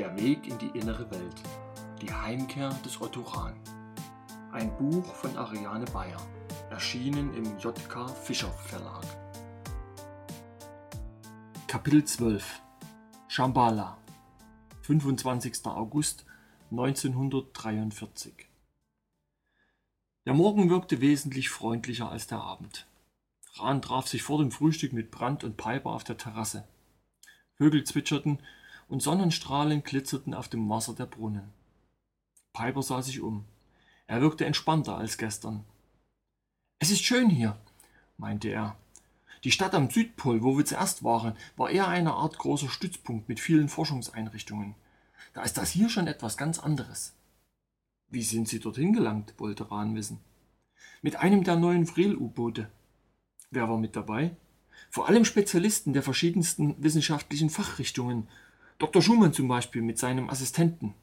Der Weg in die innere Welt. Die Heimkehr des Otto Rahn. Ein Buch von Ariane Bayer. Erschienen im JK Fischer Verlag. Kapitel 12 Shambhala 25. August 1943 Der Morgen wirkte wesentlich freundlicher als der Abend. Rahn traf sich vor dem Frühstück mit Brandt und Piper auf der Terrasse. Vögel zwitscherten und Sonnenstrahlen glitzerten auf dem Wasser der Brunnen. Piper sah sich um. Er wirkte entspannter als gestern. Es ist schön hier, meinte er. Die Stadt am Südpol, wo wir zuerst waren, war eher eine Art großer Stützpunkt mit vielen Forschungseinrichtungen. Da ist das hier schon etwas ganz anderes. Wie sind Sie dorthin gelangt? wollte Rahn wissen. Mit einem der neuen Vril-U-Boote. Wer war mit dabei? Vor allem Spezialisten der verschiedensten wissenschaftlichen Fachrichtungen, Dr. Schumann zum Beispiel mit seinem Assistenten.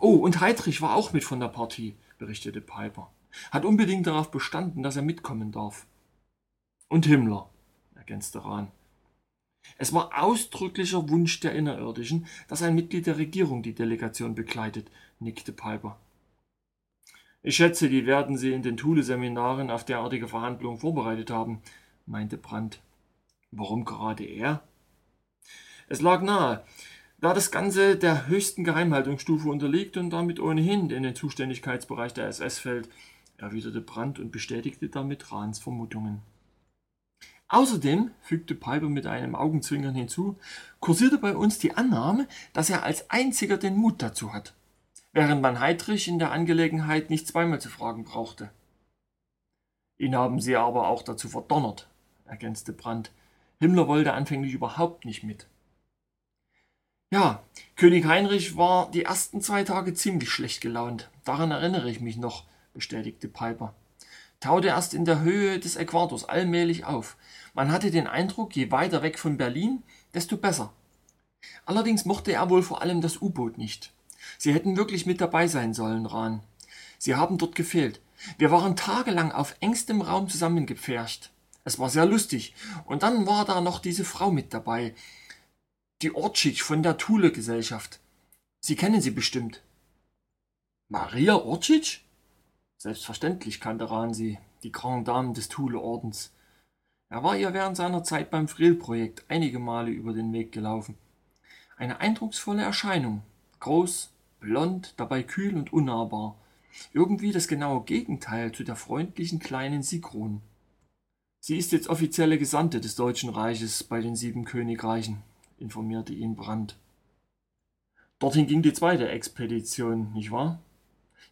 Oh, und Heidrich war auch mit von der Partie, berichtete Piper. Hat unbedingt darauf bestanden, dass er mitkommen darf. Und Himmler, ergänzte Rahn. Es war ausdrücklicher Wunsch der Innerirdischen, dass ein Mitglied der Regierung die Delegation begleitet, nickte Piper. Ich schätze, die werden Sie in den Thule-Seminaren auf derartige Verhandlungen vorbereitet haben, meinte Brandt. Warum gerade er? Es lag nahe. Da das Ganze der höchsten Geheimhaltungsstufe unterliegt und damit ohnehin in den Zuständigkeitsbereich der SS fällt, erwiderte Brandt und bestätigte damit Rahns Vermutungen. Außerdem, fügte Piper mit einem Augenzwinkern hinzu, kursierte bei uns die Annahme, dass er als einziger den Mut dazu hat, während man Heidrich in der Angelegenheit nicht zweimal zu fragen brauchte. Ihn haben sie aber auch dazu verdonnert, ergänzte Brandt. Himmler wollte anfänglich überhaupt nicht mit. Ja, König Heinrich war die ersten zwei Tage ziemlich schlecht gelaunt. Daran erinnere ich mich noch, bestätigte Piper. Taute erst in der Höhe des Äquators allmählich auf. Man hatte den Eindruck, je weiter weg von Berlin, desto besser. Allerdings mochte er wohl vor allem das U-Boot nicht. Sie hätten wirklich mit dabei sein sollen, Rahn. Sie haben dort gefehlt. Wir waren tagelang auf engstem Raum zusammengepfercht. Es war sehr lustig. Und dann war da noch diese Frau mit dabei, die Ortschitsch von der Thule-Gesellschaft. Sie kennen sie bestimmt. Maria Ortschitsch? Selbstverständlich kannte Rahn sie, die Grand Dame des Thule-Ordens. Er war ihr während seiner Zeit beim Frill-Projekt einige Male über den Weg gelaufen. Eine eindrucksvolle Erscheinung, groß, blond, dabei kühl und unnahbar. Irgendwie das genaue Gegenteil zu der freundlichen kleinen Sigrun. Sie ist jetzt offizielle Gesandte des Deutschen Reiches bei den Sieben Königreichen informierte ihn Brandt. Dorthin ging die zweite Expedition, nicht wahr?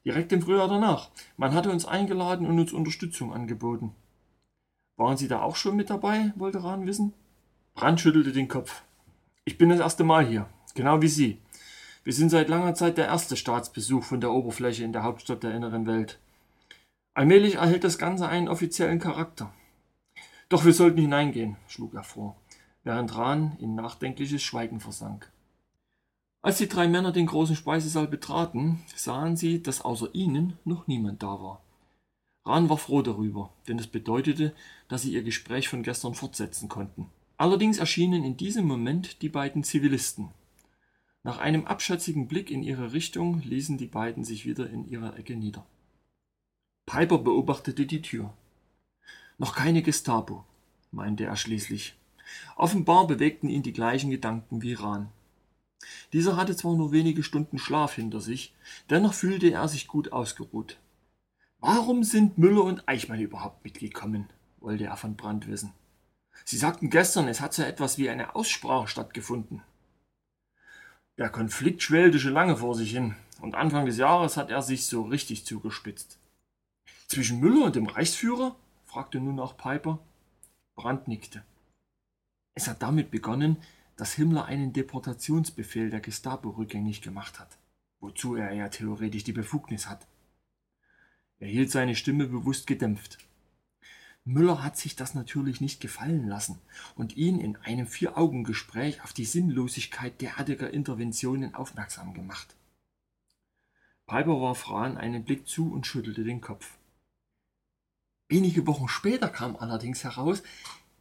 Direkt im Frühjahr danach. Man hatte uns eingeladen und uns Unterstützung angeboten. Waren Sie da auch schon mit dabei? wollte Rahn wissen. Brandt schüttelte den Kopf. Ich bin das erste Mal hier, genau wie Sie. Wir sind seit langer Zeit der erste Staatsbesuch von der Oberfläche in der Hauptstadt der inneren Welt. Allmählich erhält das Ganze einen offiziellen Charakter. Doch wir sollten hineingehen, schlug er vor während Rahn in nachdenkliches Schweigen versank. Als die drei Männer den großen Speisesaal betraten, sahen sie, dass außer ihnen noch niemand da war. Rahn war froh darüber, denn es bedeutete, dass sie ihr Gespräch von gestern fortsetzen konnten. Allerdings erschienen in diesem Moment die beiden Zivilisten. Nach einem abschätzigen Blick in ihre Richtung ließen die beiden sich wieder in ihrer Ecke nieder. Piper beobachtete die Tür. Noch keine Gestapo, meinte er schließlich. Offenbar bewegten ihn die gleichen Gedanken wie Rahn. Dieser hatte zwar nur wenige Stunden Schlaf hinter sich, dennoch fühlte er sich gut ausgeruht. Warum sind Müller und Eichmann überhaupt mitgekommen? wollte er von Brandt wissen. Sie sagten gestern, es hat so etwas wie eine Aussprache stattgefunden. Der Konflikt schwelte schon lange vor sich hin, und Anfang des Jahres hat er sich so richtig zugespitzt. Zwischen Müller und dem Reichsführer? fragte nun auch Piper. Brandt nickte. Es hat damit begonnen, dass Himmler einen Deportationsbefehl der Gestapo rückgängig gemacht hat, wozu er ja theoretisch die Befugnis hat. Er hielt seine Stimme bewusst gedämpft. Müller hat sich das natürlich nicht gefallen lassen und ihn in einem Vier-Augen-Gespräch auf die Sinnlosigkeit derartiger Interventionen aufmerksam gemacht. Piper warf Rahn einen Blick zu und schüttelte den Kopf. Wenige Wochen später kam allerdings heraus,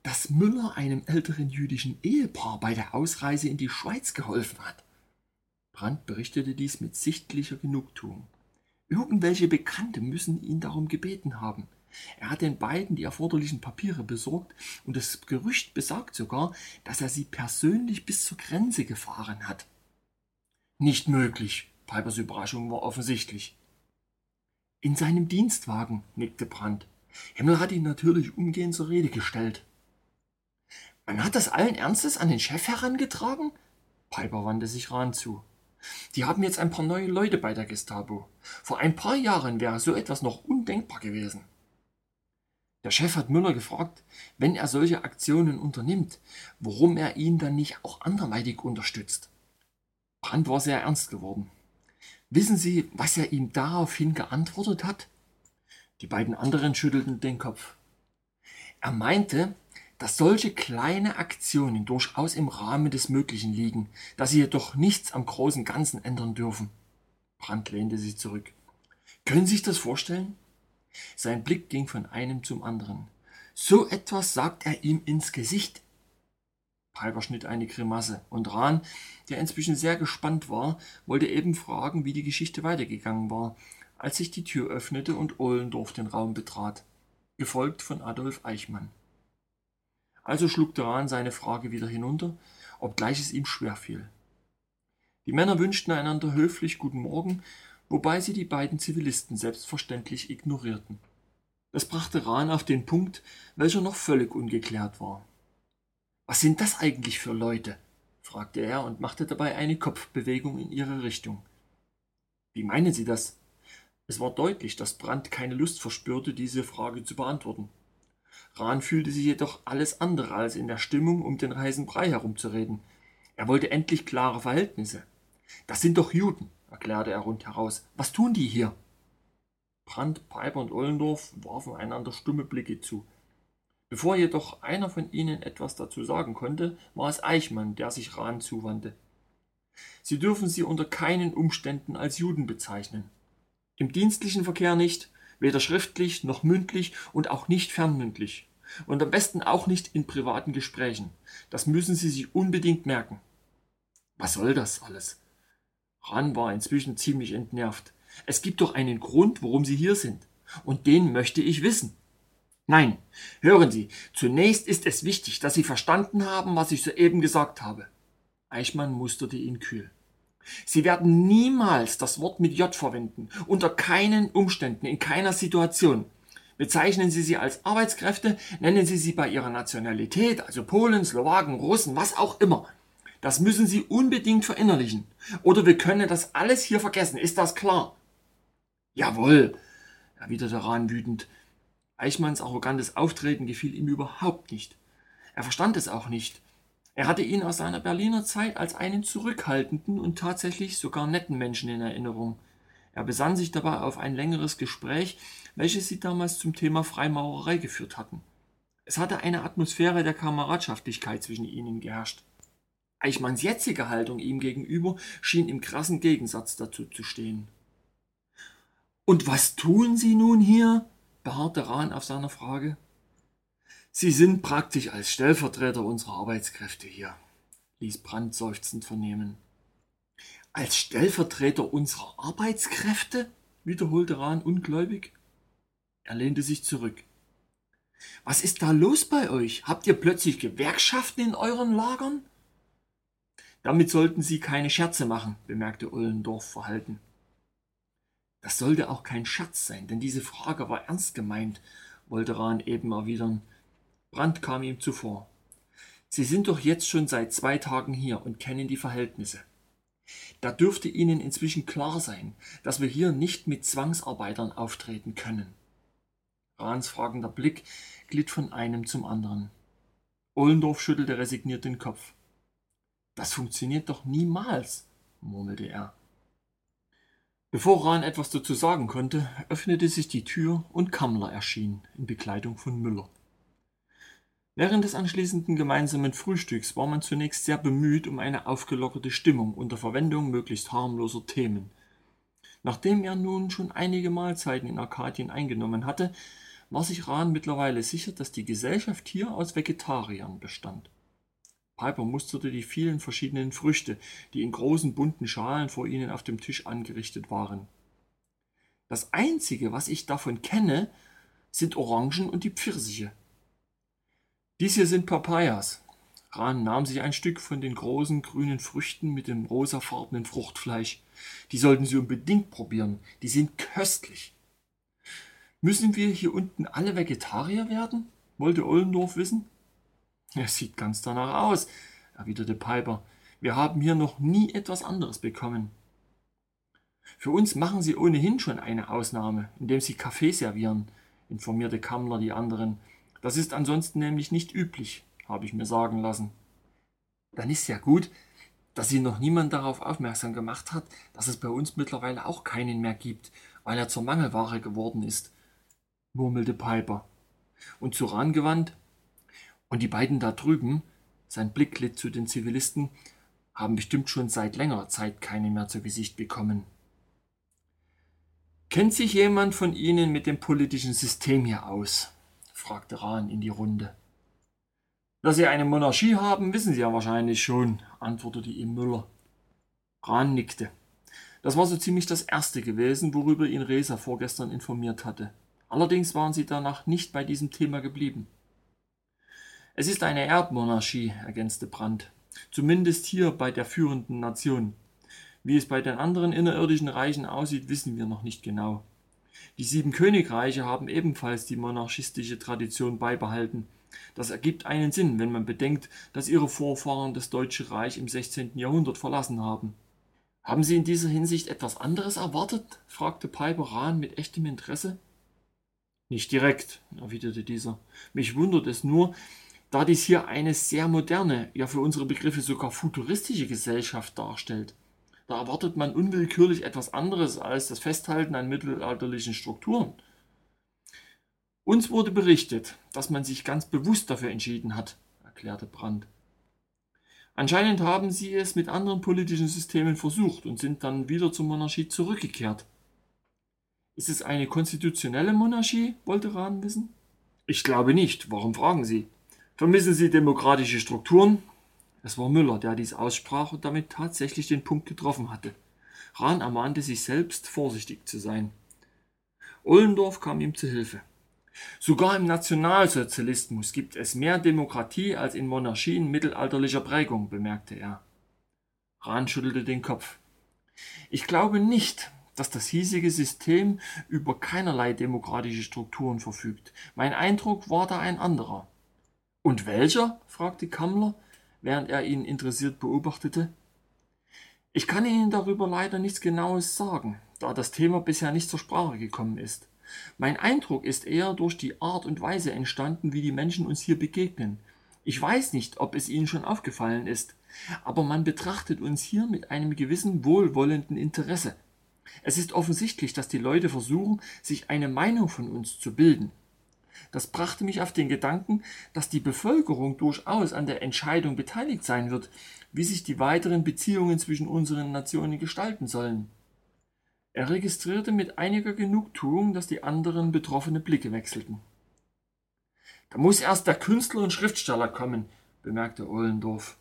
dass Müller einem älteren jüdischen Ehepaar bei der Ausreise in die Schweiz geholfen hat. Brandt berichtete dies mit sichtlicher Genugtuung. Irgendwelche Bekannte müssen ihn darum gebeten haben. Er hat den beiden die erforderlichen Papiere besorgt und das Gerücht besagt sogar, dass er sie persönlich bis zur Grenze gefahren hat. Nicht möglich. Pipers Überraschung war offensichtlich. In seinem Dienstwagen, nickte Brandt. Himmel hat ihn natürlich umgehend zur Rede gestellt. Man hat das allen Ernstes an den Chef herangetragen? Piper wandte sich Rahn zu. Die haben jetzt ein paar neue Leute bei der Gestapo. Vor ein paar Jahren wäre so etwas noch undenkbar gewesen. Der Chef hat Müller gefragt, wenn er solche Aktionen unternimmt, warum er ihn dann nicht auch anderweitig unterstützt. Brandt war sehr ernst geworden. Wissen Sie, was er ihm daraufhin geantwortet hat? Die beiden anderen schüttelten den Kopf. Er meinte, dass solche kleine Aktionen durchaus im Rahmen des Möglichen liegen, dass sie jedoch nichts am großen Ganzen ändern dürfen. Brandt lehnte sich zurück. Können Sie sich das vorstellen? Sein Blick ging von einem zum anderen. So etwas sagt er ihm ins Gesicht. Piper schnitt eine Grimasse, und Rahn, der inzwischen sehr gespannt war, wollte eben fragen, wie die Geschichte weitergegangen war, als sich die Tür öffnete und Ohlendorf den Raum betrat, gefolgt von Adolf Eichmann. Also schlug der Rahn seine Frage wieder hinunter, obgleich es ihm schwer fiel. Die Männer wünschten einander höflich Guten Morgen, wobei sie die beiden Zivilisten selbstverständlich ignorierten. Das brachte Rahn auf den Punkt, welcher noch völlig ungeklärt war. Was sind das eigentlich für Leute? fragte er und machte dabei eine Kopfbewegung in ihre Richtung. Wie meinen Sie das? Es war deutlich, dass Brandt keine Lust verspürte, diese Frage zu beantworten. Rahn fühlte sich jedoch alles andere als in der Stimmung, um den heißen Brei herumzureden. Er wollte endlich klare Verhältnisse. Das sind doch Juden, erklärte er rundheraus. Was tun die hier? Brandt, Piper und Ollendorf warfen einander stumme Blicke zu. Bevor jedoch einer von ihnen etwas dazu sagen konnte, war es Eichmann, der sich Rahn zuwandte. Sie dürfen sie unter keinen Umständen als Juden bezeichnen. Im dienstlichen Verkehr nicht, weder schriftlich noch mündlich und auch nicht fernmündlich. Und am besten auch nicht in privaten Gesprächen. Das müssen Sie sich unbedingt merken. Was soll das alles? Rahn war inzwischen ziemlich entnervt. Es gibt doch einen Grund, warum Sie hier sind. Und den möchte ich wissen. Nein, hören Sie, zunächst ist es wichtig, dass Sie verstanden haben, was ich soeben gesagt habe. Eichmann musterte ihn kühl. Sie werden niemals das Wort mit J verwenden, unter keinen Umständen, in keiner Situation. Bezeichnen Sie sie als Arbeitskräfte, nennen Sie sie bei ihrer Nationalität, also Polen, Slowaken, Russen, was auch immer. Das müssen Sie unbedingt verinnerlichen. Oder wir können das alles hier vergessen, ist das klar? Jawohl, erwiderte Rahn wütend. Eichmanns arrogantes Auftreten gefiel ihm überhaupt nicht. Er verstand es auch nicht. Er hatte ihn aus seiner Berliner Zeit als einen zurückhaltenden und tatsächlich sogar netten Menschen in Erinnerung. Er besann sich dabei auf ein längeres Gespräch, welches sie damals zum Thema Freimaurerei geführt hatten. Es hatte eine Atmosphäre der Kameradschaftlichkeit zwischen ihnen geherrscht. Eichmanns jetzige Haltung ihm gegenüber schien im krassen Gegensatz dazu zu stehen. Und was tun Sie nun hier? beharrte Rahn auf seiner Frage. Sie sind praktisch als Stellvertreter unserer Arbeitskräfte hier, ließ Brandt seufzend vernehmen. Als Stellvertreter unserer Arbeitskräfte? wiederholte Rahn ungläubig. Er lehnte sich zurück. Was ist da los bei euch? Habt ihr plötzlich Gewerkschaften in euren Lagern? Damit sollten Sie keine Scherze machen, bemerkte Ullendorf verhalten. Das sollte auch kein Scherz sein, denn diese Frage war ernst gemeint, wollte Rahn eben erwidern. Brandt kam ihm zuvor. Sie sind doch jetzt schon seit zwei Tagen hier und kennen die Verhältnisse. Da dürfte Ihnen inzwischen klar sein, dass wir hier nicht mit Zwangsarbeitern auftreten können. Rahns fragender Blick glitt von einem zum anderen. Ollendorf schüttelte resigniert den Kopf. Das funktioniert doch niemals, murmelte er. Bevor Rahn etwas dazu sagen konnte, öffnete sich die Tür und Kammler erschien in Begleitung von Müller. Während des anschließenden gemeinsamen Frühstücks war man zunächst sehr bemüht um eine aufgelockerte Stimmung unter Verwendung möglichst harmloser Themen. Nachdem er nun schon einige Mahlzeiten in Arkadien eingenommen hatte, war sich Rahn mittlerweile sicher, dass die Gesellschaft hier aus Vegetariern bestand. Piper musterte die vielen verschiedenen Früchte, die in großen bunten Schalen vor ihnen auf dem Tisch angerichtet waren. Das einzige, was ich davon kenne, sind Orangen und die Pfirsiche. Dies hier sind Papayas. Ran nahm sich ein Stück von den großen grünen Früchten mit dem rosafarbenen Fruchtfleisch. Die sollten Sie unbedingt probieren. Die sind köstlich. Müssen wir hier unten alle Vegetarier werden? wollte Ollendorf wissen. Es sieht ganz danach aus, erwiderte Piper. Wir haben hier noch nie etwas anderes bekommen. Für uns machen Sie ohnehin schon eine Ausnahme, indem Sie Kaffee servieren, informierte Kammler die anderen. Das ist ansonsten nämlich nicht üblich, habe ich mir sagen lassen. Dann ist ja gut, dass Sie noch niemand darauf aufmerksam gemacht hat, dass es bei uns mittlerweile auch keinen mehr gibt, weil er zur Mangelware geworden ist, murmelte Piper. Und zu Ran gewandt, und die beiden da drüben, sein Blick glitt zu den Zivilisten, haben bestimmt schon seit längerer Zeit keinen mehr zu Gesicht bekommen. Kennt sich jemand von Ihnen mit dem politischen System hier aus? Fragte Rahn in die Runde. Dass Sie eine Monarchie haben, wissen Sie ja wahrscheinlich schon, antwortete ihm Müller. Rahn nickte. Das war so ziemlich das erste gewesen, worüber ihn Resa vorgestern informiert hatte. Allerdings waren sie danach nicht bei diesem Thema geblieben. Es ist eine Erbmonarchie, ergänzte Brandt. Zumindest hier bei der führenden Nation. Wie es bei den anderen innerirdischen Reichen aussieht, wissen wir noch nicht genau. Die sieben Königreiche haben ebenfalls die monarchistische Tradition beibehalten. Das ergibt einen Sinn, wenn man bedenkt, dass ihre Vorfahren das Deutsche Reich im 16. Jahrhundert verlassen haben. Haben Sie in dieser Hinsicht etwas anderes erwartet? fragte Piper Rahn mit echtem Interesse. Nicht direkt, erwiderte dieser. Mich wundert es nur, da dies hier eine sehr moderne, ja für unsere Begriffe sogar futuristische Gesellschaft darstellt. Da erwartet man unwillkürlich etwas anderes als das Festhalten an mittelalterlichen Strukturen. Uns wurde berichtet, dass man sich ganz bewusst dafür entschieden hat, erklärte Brandt. Anscheinend haben sie es mit anderen politischen Systemen versucht und sind dann wieder zur Monarchie zurückgekehrt. Ist es eine konstitutionelle Monarchie? wollte Rahn wissen. Ich glaube nicht. Warum fragen Sie? Vermissen Sie demokratische Strukturen? Es war Müller, der dies aussprach und damit tatsächlich den Punkt getroffen hatte. Rahn ermahnte sich selbst, vorsichtig zu sein. Ollendorf kam ihm zu Hilfe. Sogar im Nationalsozialismus gibt es mehr Demokratie als in Monarchien mittelalterlicher Prägung, bemerkte er. Rahn schüttelte den Kopf. Ich glaube nicht, dass das hiesige System über keinerlei demokratische Strukturen verfügt. Mein Eindruck war da ein anderer. Und welcher? fragte Kammler während er ihn interessiert beobachtete. Ich kann Ihnen darüber leider nichts Genaues sagen, da das Thema bisher nicht zur Sprache gekommen ist. Mein Eindruck ist eher durch die Art und Weise entstanden, wie die Menschen uns hier begegnen. Ich weiß nicht, ob es Ihnen schon aufgefallen ist, aber man betrachtet uns hier mit einem gewissen wohlwollenden Interesse. Es ist offensichtlich, dass die Leute versuchen, sich eine Meinung von uns zu bilden. Das brachte mich auf den Gedanken, dass die Bevölkerung durchaus an der Entscheidung beteiligt sein wird, wie sich die weiteren Beziehungen zwischen unseren Nationen gestalten sollen. Er registrierte mit einiger Genugtuung, dass die anderen betroffene Blicke wechselten. Da muss erst der Künstler und Schriftsteller kommen, bemerkte Ollendorf.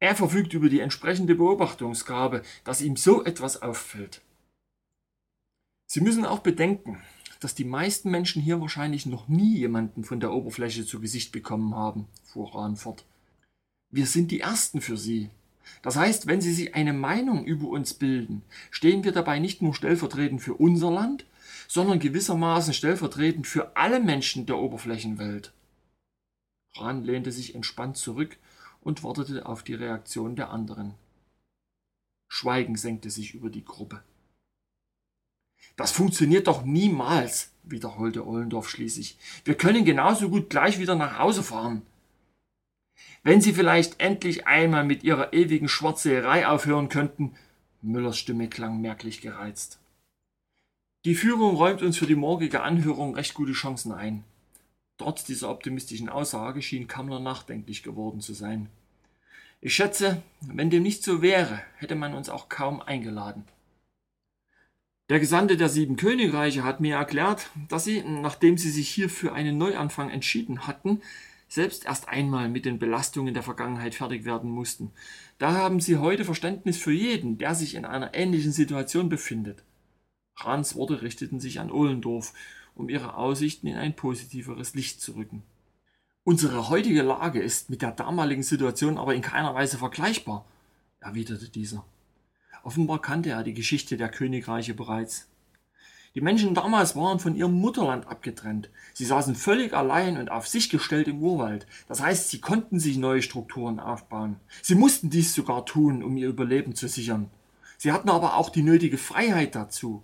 Er verfügt über die entsprechende Beobachtungsgabe, dass ihm so etwas auffällt. Sie müssen auch bedenken, dass die meisten Menschen hier wahrscheinlich noch nie jemanden von der Oberfläche zu Gesicht bekommen haben, fuhr Rahn fort. Wir sind die Ersten für Sie. Das heißt, wenn Sie sich eine Meinung über uns bilden, stehen wir dabei nicht nur stellvertretend für unser Land, sondern gewissermaßen stellvertretend für alle Menschen der Oberflächenwelt. Rahn lehnte sich entspannt zurück und wartete auf die Reaktion der anderen. Schweigen senkte sich über die Gruppe. Das funktioniert doch niemals, wiederholte Ollendorf schließlich. Wir können genauso gut gleich wieder nach Hause fahren. Wenn Sie vielleicht endlich einmal mit Ihrer ewigen Schwarzseherei aufhören könnten. Müllers Stimme klang merklich gereizt. Die Führung räumt uns für die morgige Anhörung recht gute Chancen ein. Trotz dieser optimistischen Aussage schien Kammler nachdenklich geworden zu sein. Ich schätze, wenn dem nicht so wäre, hätte man uns auch kaum eingeladen. Der Gesandte der sieben Königreiche hat mir erklärt, dass sie, nachdem sie sich hier für einen Neuanfang entschieden hatten, selbst erst einmal mit den Belastungen der Vergangenheit fertig werden mussten. Da haben sie heute Verständnis für jeden, der sich in einer ähnlichen Situation befindet. Rahns Worte richteten sich an Ohlendorf, um ihre Aussichten in ein positiveres Licht zu rücken. Unsere heutige Lage ist mit der damaligen Situation aber in keiner Weise vergleichbar, erwiderte dieser. Offenbar kannte er die Geschichte der Königreiche bereits. Die Menschen damals waren von ihrem Mutterland abgetrennt. Sie saßen völlig allein und auf sich gestellt im Urwald. Das heißt, sie konnten sich neue Strukturen aufbauen. Sie mussten dies sogar tun, um ihr Überleben zu sichern. Sie hatten aber auch die nötige Freiheit dazu.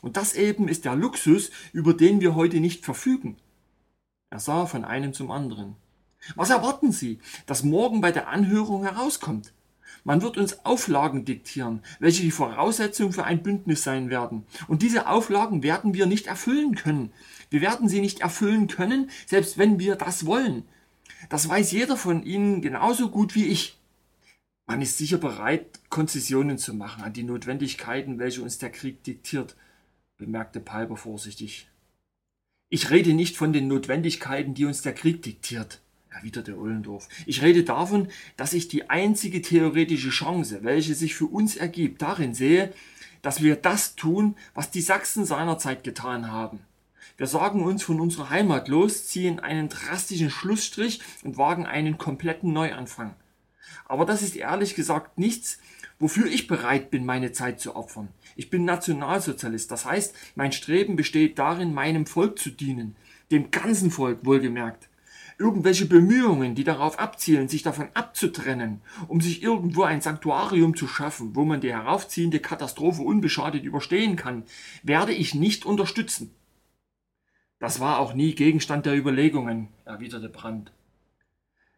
Und das eben ist der Luxus, über den wir heute nicht verfügen. Er sah von einem zum anderen. Was erwarten Sie, dass morgen bei der Anhörung herauskommt? Man wird uns Auflagen diktieren, welche die Voraussetzung für ein Bündnis sein werden. Und diese Auflagen werden wir nicht erfüllen können. Wir werden sie nicht erfüllen können, selbst wenn wir das wollen. Das weiß jeder von Ihnen genauso gut wie ich. Man ist sicher bereit, Konzessionen zu machen an die Notwendigkeiten, welche uns der Krieg diktiert, bemerkte Palber vorsichtig. Ich rede nicht von den Notwendigkeiten, die uns der Krieg diktiert erwiderte Ollendorf. Ich rede davon, dass ich die einzige theoretische Chance, welche sich für uns ergibt, darin sehe, dass wir das tun, was die Sachsen seinerzeit getan haben. Wir sagen uns von unserer Heimat los, ziehen einen drastischen Schlussstrich und wagen einen kompletten Neuanfang. Aber das ist ehrlich gesagt nichts, wofür ich bereit bin, meine Zeit zu opfern. Ich bin Nationalsozialist, das heißt, mein Streben besteht darin, meinem Volk zu dienen, dem ganzen Volk wohlgemerkt irgendwelche Bemühungen, die darauf abzielen, sich davon abzutrennen, um sich irgendwo ein Sanktuarium zu schaffen, wo man die heraufziehende Katastrophe unbeschadet überstehen kann, werde ich nicht unterstützen. Das war auch nie Gegenstand der Überlegungen, erwiderte Brandt.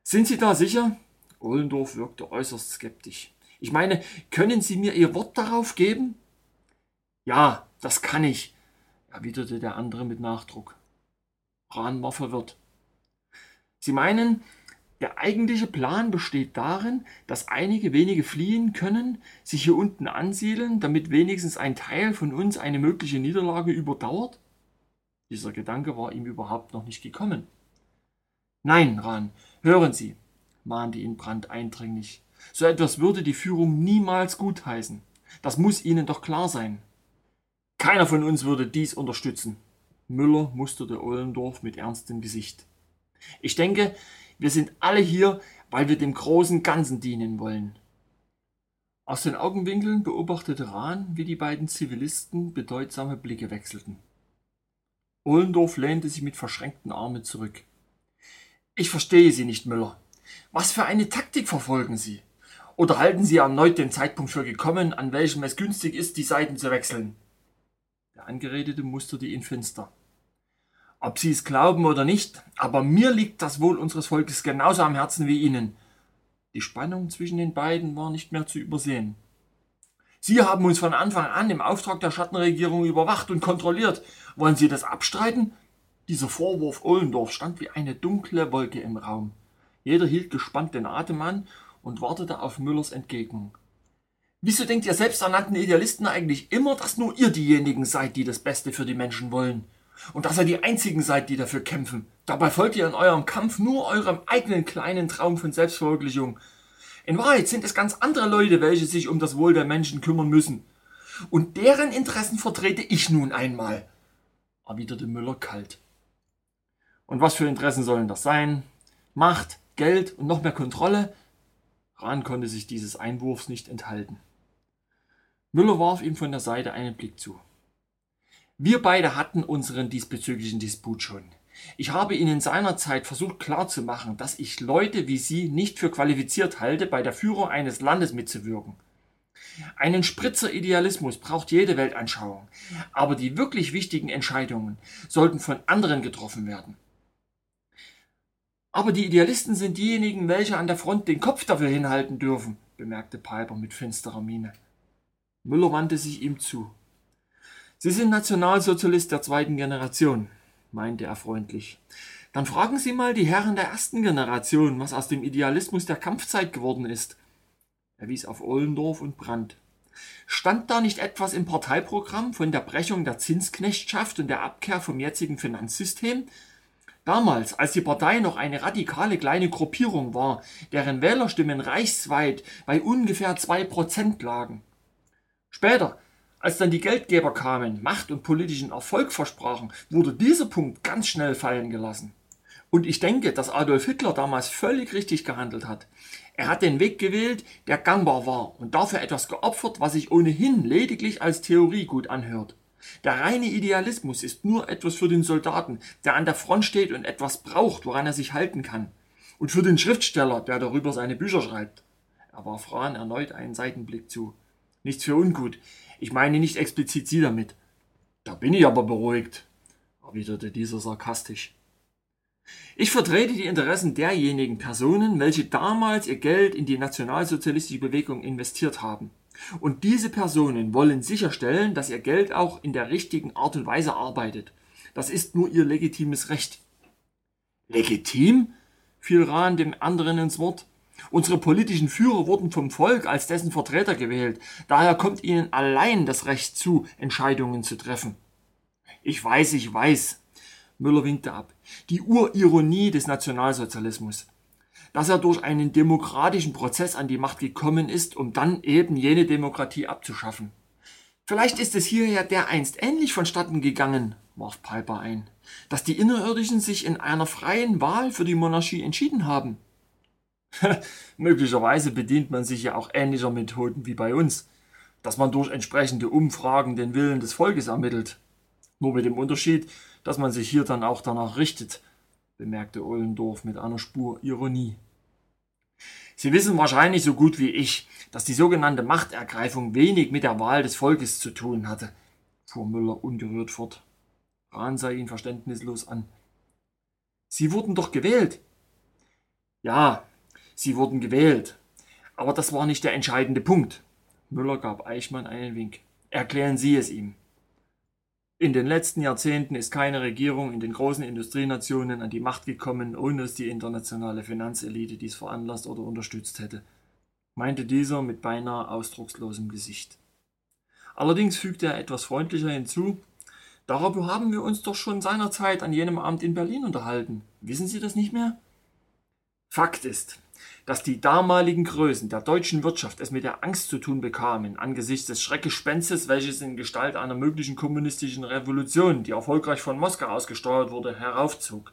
Sind Sie da sicher? Ohlendorf wirkte äußerst skeptisch. Ich meine, können Sie mir Ihr Wort darauf geben? Ja, das kann ich, erwiderte der andere mit Nachdruck. Rahn war verwirrt. Sie meinen, der eigentliche Plan besteht darin, dass einige wenige fliehen können, sich hier unten ansiedeln, damit wenigstens ein Teil von uns eine mögliche Niederlage überdauert? Dieser Gedanke war ihm überhaupt noch nicht gekommen. Nein, Ran, hören Sie, mahnte ihn Brandt eindringlich. So etwas würde die Führung niemals gutheißen. Das muss Ihnen doch klar sein. Keiner von uns würde dies unterstützen. Müller musterte Ollendorf mit ernstem Gesicht. Ich denke, wir sind alle hier, weil wir dem großen Ganzen dienen wollen. Aus den Augenwinkeln beobachtete Rahn, wie die beiden Zivilisten bedeutsame Blicke wechselten. Ohlendorf lehnte sich mit verschränkten Armen zurück. Ich verstehe Sie nicht, Müller. Was für eine Taktik verfolgen Sie? Oder halten Sie erneut den Zeitpunkt für gekommen, an welchem es günstig ist, die Seiten zu wechseln? Der Angeredete musterte ihn finster. Ob Sie es glauben oder nicht, aber mir liegt das Wohl unseres Volkes genauso am Herzen wie Ihnen. Die Spannung zwischen den beiden war nicht mehr zu übersehen. Sie haben uns von Anfang an im Auftrag der Schattenregierung überwacht und kontrolliert. Wollen Sie das abstreiten? Dieser Vorwurf Ohlendorf stand wie eine dunkle Wolke im Raum. Jeder hielt gespannt den Atem an und wartete auf Müllers Entgegnung. Wieso denkt ihr selbsternannten Idealisten eigentlich immer, dass nur ihr diejenigen seid, die das Beste für die Menschen wollen? Und dass ihr die einzigen seid, die dafür kämpfen. Dabei folgt ihr in eurem Kampf nur eurem eigenen kleinen Traum von Selbstverwirklichung. In Wahrheit sind es ganz andere Leute, welche sich um das Wohl der Menschen kümmern müssen. Und deren Interessen vertrete ich nun einmal, erwiderte Müller kalt. Und was für Interessen sollen das sein? Macht, Geld und noch mehr Kontrolle? Rahn konnte sich dieses Einwurfs nicht enthalten. Müller warf ihm von der Seite einen Blick zu. Wir beide hatten unseren diesbezüglichen Disput schon. Ich habe Ihnen seinerzeit versucht klarzumachen, dass ich Leute wie Sie nicht für qualifiziert halte, bei der Führung eines Landes mitzuwirken. Einen Spritzer Idealismus braucht jede Weltanschauung, aber die wirklich wichtigen Entscheidungen sollten von anderen getroffen werden. Aber die Idealisten sind diejenigen, welche an der Front den Kopf dafür hinhalten dürfen, bemerkte Piper mit finsterer Miene. Müller wandte sich ihm zu. Sie sind Nationalsozialist der zweiten Generation, meinte er freundlich. Dann fragen Sie mal die Herren der ersten Generation, was aus dem Idealismus der Kampfzeit geworden ist. Er wies auf Ollendorf und Brandt. Stand da nicht etwas im Parteiprogramm von der Brechung der Zinsknechtschaft und der Abkehr vom jetzigen Finanzsystem? Damals, als die Partei noch eine radikale kleine Gruppierung war, deren Wählerstimmen reichsweit bei ungefähr zwei Prozent lagen. Später, als dann die Geldgeber kamen, Macht und politischen Erfolg versprachen, wurde dieser Punkt ganz schnell fallen gelassen. Und ich denke, dass Adolf Hitler damals völlig richtig gehandelt hat. Er hat den Weg gewählt, der gangbar war und dafür etwas geopfert, was sich ohnehin lediglich als Theorie gut anhört. Der reine Idealismus ist nur etwas für den Soldaten, der an der Front steht und etwas braucht, woran er sich halten kann. Und für den Schriftsteller, der darüber seine Bücher schreibt. Er warf Rahn erneut einen Seitenblick zu. Nichts für ungut. Ich meine nicht explizit Sie damit. Da bin ich aber beruhigt, erwiderte dieser sarkastisch. Ich vertrete die Interessen derjenigen Personen, welche damals ihr Geld in die nationalsozialistische Bewegung investiert haben. Und diese Personen wollen sicherstellen, dass ihr Geld auch in der richtigen Art und Weise arbeitet. Das ist nur ihr legitimes Recht. Legitim? fiel Rahn dem anderen ins Wort. Unsere politischen Führer wurden vom Volk als dessen Vertreter gewählt. Daher kommt ihnen allein das Recht zu, Entscheidungen zu treffen. Ich weiß, ich weiß. Müller winkte ab. Die Urironie des Nationalsozialismus dass er durch einen demokratischen Prozess an die Macht gekommen ist, um dann eben jene Demokratie abzuschaffen. Vielleicht ist es hier ja dereinst ähnlich vonstatten gegangen, warf Piper ein, dass die Innerirdischen sich in einer freien Wahl für die Monarchie entschieden haben. Möglicherweise bedient man sich ja auch ähnlicher Methoden wie bei uns, dass man durch entsprechende Umfragen den Willen des Volkes ermittelt. Nur mit dem Unterschied, dass man sich hier dann auch danach richtet, bemerkte Ollendorf mit einer Spur Ironie. Sie wissen wahrscheinlich so gut wie ich, dass die sogenannte Machtergreifung wenig mit der Wahl des Volkes zu tun hatte, fuhr Müller ungerührt fort. Rahn sah ihn verständnislos an. Sie wurden doch gewählt. Ja, sie wurden gewählt. Aber das war nicht der entscheidende Punkt. Müller gab Eichmann einen Wink. Erklären Sie es ihm. In den letzten Jahrzehnten ist keine Regierung in den großen Industrienationen an die Macht gekommen, ohne dass die internationale Finanzelite dies veranlasst oder unterstützt hätte, meinte dieser mit beinahe ausdruckslosem Gesicht. Allerdings fügte er etwas freundlicher hinzu, darüber haben wir uns doch schon seinerzeit an jenem Abend in Berlin unterhalten. Wissen Sie das nicht mehr? Fakt ist, dass die damaligen Größen der deutschen Wirtschaft es mit der Angst zu tun bekamen, angesichts des Schreckgespenstes, welches in Gestalt einer möglichen kommunistischen Revolution, die erfolgreich von Moskau ausgesteuert wurde, heraufzog.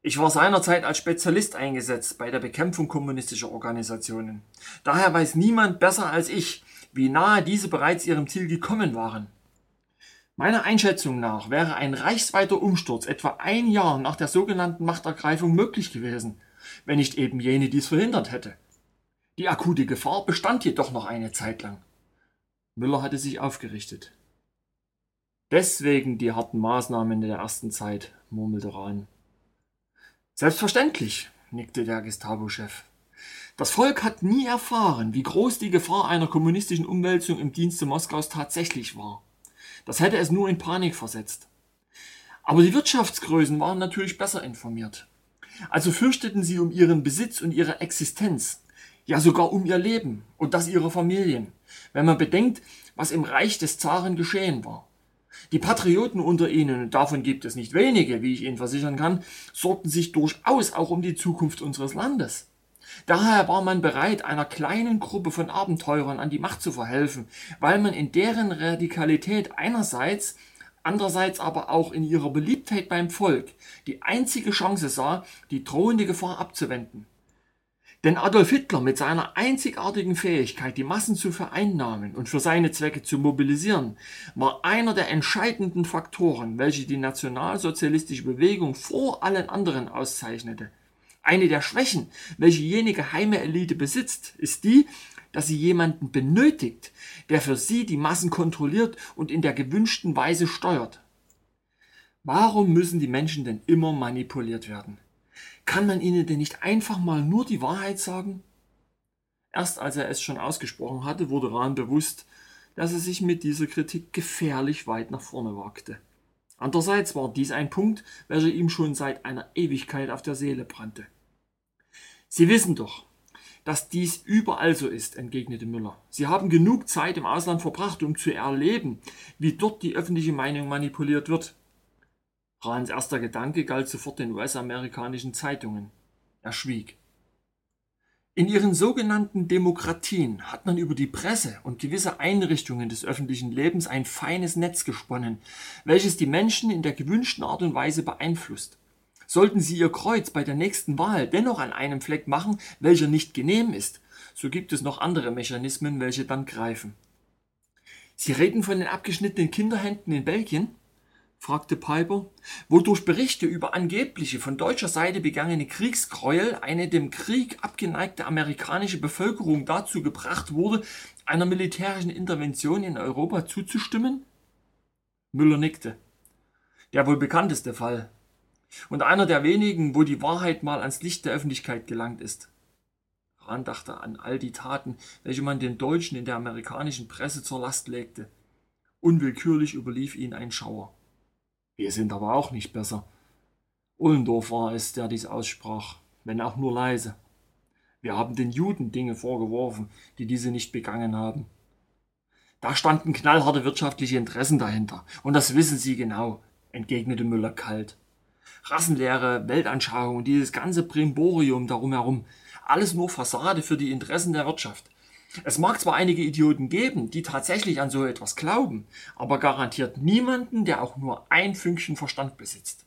Ich war seinerzeit als Spezialist eingesetzt bei der Bekämpfung kommunistischer Organisationen. Daher weiß niemand besser als ich, wie nahe diese bereits ihrem Ziel gekommen waren. Meiner Einschätzung nach wäre ein reichsweiter Umsturz etwa ein Jahr nach der sogenannten Machtergreifung möglich gewesen wenn nicht eben jene dies verhindert hätte. Die akute Gefahr bestand jedoch noch eine Zeit lang. Müller hatte sich aufgerichtet. Deswegen die harten Maßnahmen in der ersten Zeit, murmelte Rahn. Selbstverständlich, nickte der Gestapo-Chef. Das Volk hat nie erfahren, wie groß die Gefahr einer kommunistischen Umwälzung im Dienste Moskaus tatsächlich war. Das hätte es nur in Panik versetzt. Aber die Wirtschaftsgrößen waren natürlich besser informiert. Also fürchteten sie um ihren Besitz und ihre Existenz, ja sogar um ihr Leben und das ihrer Familien, wenn man bedenkt, was im Reich des Zaren geschehen war. Die Patrioten unter ihnen, und davon gibt es nicht wenige, wie ich Ihnen versichern kann, sorgten sich durchaus auch um die Zukunft unseres Landes. Daher war man bereit, einer kleinen Gruppe von Abenteurern an die Macht zu verhelfen, weil man in deren Radikalität einerseits andererseits aber auch in ihrer Beliebtheit beim Volk die einzige Chance sah, die drohende Gefahr abzuwenden. Denn Adolf Hitler mit seiner einzigartigen Fähigkeit, die Massen zu vereinnahmen und für seine Zwecke zu mobilisieren, war einer der entscheidenden Faktoren, welche die nationalsozialistische Bewegung vor allen anderen auszeichnete. Eine der Schwächen, welche jene geheime Elite besitzt, ist die, dass sie jemanden benötigt, der für sie die Massen kontrolliert und in der gewünschten Weise steuert. Warum müssen die Menschen denn immer manipuliert werden? Kann man ihnen denn nicht einfach mal nur die Wahrheit sagen? Erst als er es schon ausgesprochen hatte, wurde Rahn bewusst, dass er sich mit dieser Kritik gefährlich weit nach vorne wagte. Andererseits war dies ein Punkt, welcher ihm schon seit einer Ewigkeit auf der Seele brannte. Sie wissen doch, dass dies überall so ist, entgegnete Müller. Sie haben genug Zeit im Ausland verbracht, um zu erleben, wie dort die öffentliche Meinung manipuliert wird. Rahns erster Gedanke galt sofort den US-amerikanischen Zeitungen. Er schwieg. In ihren sogenannten Demokratien hat man über die Presse und gewisse Einrichtungen des öffentlichen Lebens ein feines Netz gesponnen, welches die Menschen in der gewünschten Art und Weise beeinflusst. Sollten sie ihr Kreuz bei der nächsten Wahl dennoch an einem Fleck machen, welcher nicht genehm ist, so gibt es noch andere Mechanismen, welche dann greifen. Sie reden von den abgeschnittenen Kinderhänden in Belgien? fragte Piper, wo durch Berichte über angebliche von deutscher Seite begangene Kriegsgräuel eine dem Krieg abgeneigte amerikanische Bevölkerung dazu gebracht wurde, einer militärischen Intervention in Europa zuzustimmen? Müller nickte. Der wohl bekannteste Fall. Und einer der wenigen, wo die Wahrheit mal ans Licht der Öffentlichkeit gelangt ist. Rahn dachte an all die Taten, welche man den Deutschen in der amerikanischen Presse zur Last legte. Unwillkürlich überlief ihn ein Schauer. Wir sind aber auch nicht besser. Ullendorf war es, der dies aussprach, wenn auch nur leise. Wir haben den Juden Dinge vorgeworfen, die diese nicht begangen haben. Da standen knallharte wirtschaftliche Interessen dahinter, und das wissen Sie genau, entgegnete Müller kalt. Rassenlehre, Weltanschauung und dieses ganze Brimborium darum herum, alles nur Fassade für die Interessen der Wirtschaft. Es mag zwar einige Idioten geben, die tatsächlich an so etwas glauben, aber garantiert niemanden, der auch nur ein Fünkchen Verstand besitzt.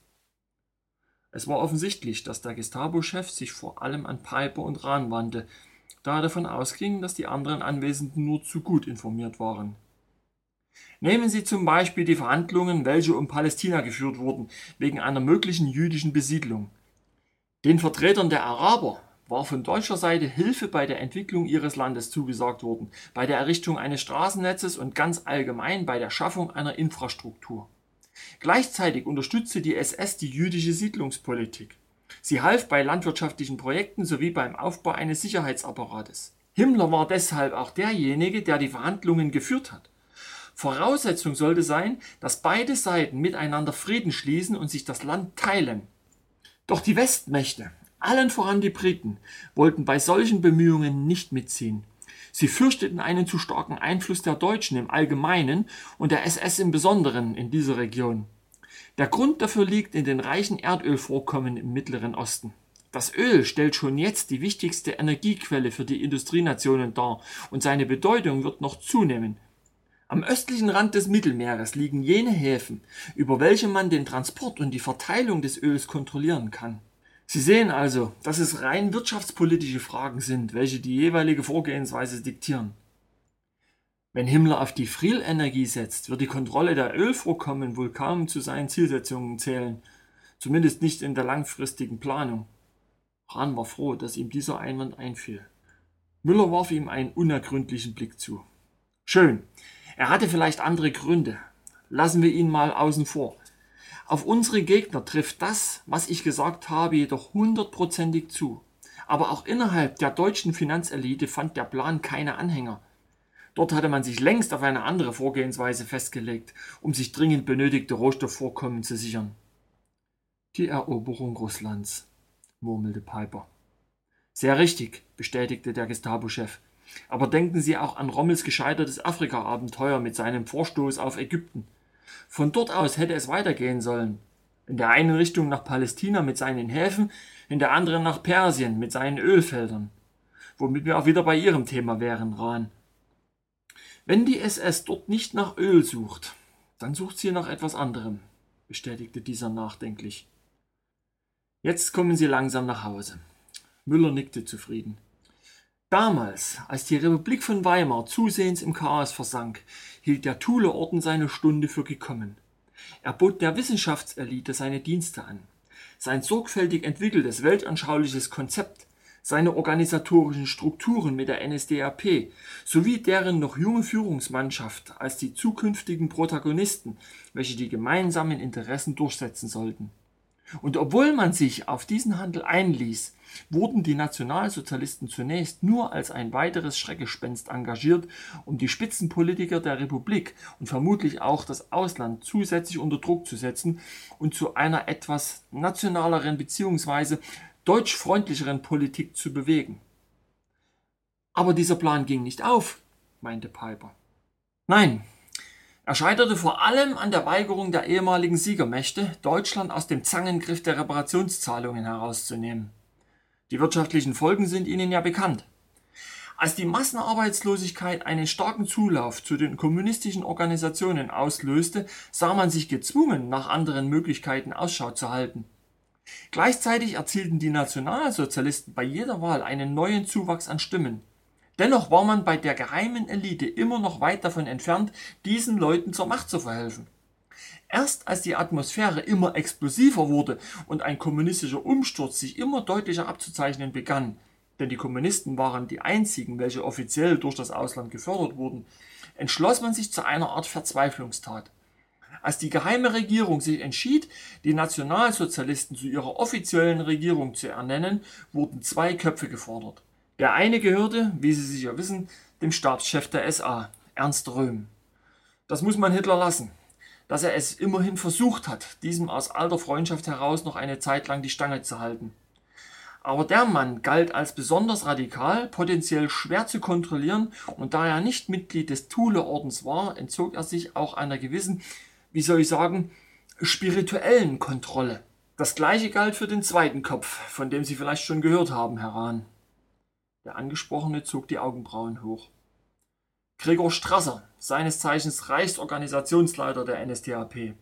Es war offensichtlich, dass der Gestapo-Chef sich vor allem an Piper und Rahn wandte, da er davon ausging, dass die anderen Anwesenden nur zu gut informiert waren. Nehmen Sie zum Beispiel die Verhandlungen, welche um Palästina geführt wurden, wegen einer möglichen jüdischen Besiedlung. Den Vertretern der Araber war von deutscher Seite Hilfe bei der Entwicklung ihres Landes zugesagt worden, bei der Errichtung eines Straßennetzes und ganz allgemein bei der Schaffung einer Infrastruktur. Gleichzeitig unterstützte die SS die jüdische Siedlungspolitik. Sie half bei landwirtschaftlichen Projekten sowie beim Aufbau eines Sicherheitsapparates. Himmler war deshalb auch derjenige, der die Verhandlungen geführt hat. Voraussetzung sollte sein, dass beide Seiten miteinander Frieden schließen und sich das Land teilen. Doch die Westmächte, allen voran die Briten wollten bei solchen Bemühungen nicht mitziehen. Sie fürchteten einen zu starken Einfluss der Deutschen im Allgemeinen und der SS im Besonderen in dieser Region. Der Grund dafür liegt in den reichen Erdölvorkommen im Mittleren Osten. Das Öl stellt schon jetzt die wichtigste Energiequelle für die Industrienationen dar und seine Bedeutung wird noch zunehmen. Am östlichen Rand des Mittelmeeres liegen jene Häfen, über welche man den Transport und die Verteilung des Öls kontrollieren kann. Sie sehen also, dass es rein wirtschaftspolitische Fragen sind, welche die jeweilige Vorgehensweise diktieren. Wenn Himmler auf die Frielenergie setzt, wird die Kontrolle der Ölvorkommen wohl kaum zu seinen Zielsetzungen zählen, zumindest nicht in der langfristigen Planung. Rahn war froh, dass ihm dieser Einwand einfiel. Müller warf ihm einen unergründlichen Blick zu. Schön. Er hatte vielleicht andere Gründe. Lassen wir ihn mal außen vor. Auf unsere Gegner trifft das, was ich gesagt habe, jedoch hundertprozentig zu. Aber auch innerhalb der deutschen Finanzelite fand der Plan keine Anhänger. Dort hatte man sich längst auf eine andere Vorgehensweise festgelegt, um sich dringend benötigte Rohstoffvorkommen zu sichern. Die Eroberung Russlands, murmelte Piper. Sehr richtig, bestätigte der Gestapo-Chef. Aber denken Sie auch an Rommels gescheitertes Afrika-Abenteuer mit seinem Vorstoß auf Ägypten. Von dort aus hätte es weitergehen sollen. In der einen Richtung nach Palästina mit seinen Häfen, in der anderen nach Persien mit seinen Ölfeldern. Womit wir auch wieder bei Ihrem Thema wären, Rahn. Wenn die SS dort nicht nach Öl sucht, dann sucht sie nach etwas anderem, bestätigte dieser nachdenklich. Jetzt kommen Sie langsam nach Hause. Müller nickte zufrieden. Damals, als die Republik von Weimar zusehends im Chaos versank, hielt der Thule-Orden seine Stunde für gekommen. Er bot der Wissenschaftselite seine Dienste an. Sein sorgfältig entwickeltes weltanschauliches Konzept, seine organisatorischen Strukturen mit der NSDAP sowie deren noch junge Führungsmannschaft als die zukünftigen Protagonisten, welche die gemeinsamen Interessen durchsetzen sollten. Und obwohl man sich auf diesen Handel einließ, wurden die Nationalsozialisten zunächst nur als ein weiteres Schreckgespenst engagiert, um die Spitzenpolitiker der Republik und vermutlich auch das Ausland zusätzlich unter Druck zu setzen und zu einer etwas nationaleren bzw. deutschfreundlicheren Politik zu bewegen. Aber dieser Plan ging nicht auf, meinte Piper. Nein, Er scheiterte vor allem an der Weigerung der ehemaligen Siegermächte, Deutschland aus dem Zangengriff der Reparationszahlungen herauszunehmen. Die wirtschaftlichen Folgen sind Ihnen ja bekannt. Als die Massenarbeitslosigkeit einen starken Zulauf zu den kommunistischen Organisationen auslöste, sah man sich gezwungen, nach anderen Möglichkeiten Ausschau zu halten. Gleichzeitig erzielten die Nationalsozialisten bei jeder Wahl einen neuen Zuwachs an Stimmen. Dennoch war man bei der geheimen Elite immer noch weit davon entfernt, diesen Leuten zur Macht zu verhelfen. Erst als die Atmosphäre immer explosiver wurde und ein kommunistischer Umsturz sich immer deutlicher abzuzeichnen begann, denn die Kommunisten waren die einzigen, welche offiziell durch das Ausland gefördert wurden, entschloss man sich zu einer Art Verzweiflungstat. Als die geheime Regierung sich entschied, die Nationalsozialisten zu ihrer offiziellen Regierung zu ernennen, wurden zwei Köpfe gefordert. Der eine gehörte, wie Sie sicher wissen, dem Stabschef der SA, Ernst Röhm. Das muss man Hitler lassen, dass er es immerhin versucht hat, diesem aus alter Freundschaft heraus noch eine Zeit lang die Stange zu halten. Aber der Mann galt als besonders radikal, potenziell schwer zu kontrollieren und da er nicht Mitglied des Thule-Ordens war, entzog er sich auch einer gewissen, wie soll ich sagen, spirituellen Kontrolle. Das gleiche galt für den zweiten Kopf, von dem Sie vielleicht schon gehört haben, Herr Rahn. Der Angesprochene zog die Augenbrauen hoch. Gregor Strasser, seines Zeichens Reichsorganisationsleiter der NSDAP.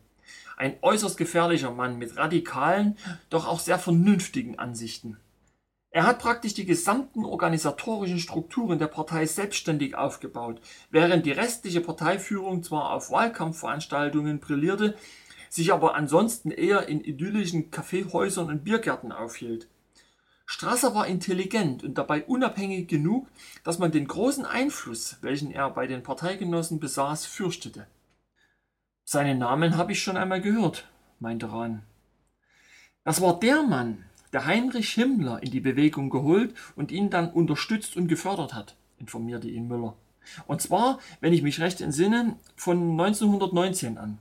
Ein äußerst gefährlicher Mann mit radikalen, doch auch sehr vernünftigen Ansichten. Er hat praktisch die gesamten organisatorischen Strukturen der Partei selbstständig aufgebaut, während die restliche Parteiführung zwar auf Wahlkampfveranstaltungen brillierte, sich aber ansonsten eher in idyllischen Kaffeehäusern und Biergärten aufhielt. Strasser war intelligent und dabei unabhängig genug, dass man den großen Einfluss, welchen er bei den Parteigenossen besaß, fürchtete. Seinen Namen habe ich schon einmal gehört, meinte Rahn. Das war der Mann, der Heinrich Himmler in die Bewegung geholt und ihn dann unterstützt und gefördert hat, informierte ihn Müller. Und zwar, wenn ich mich recht entsinne, von 1919 an.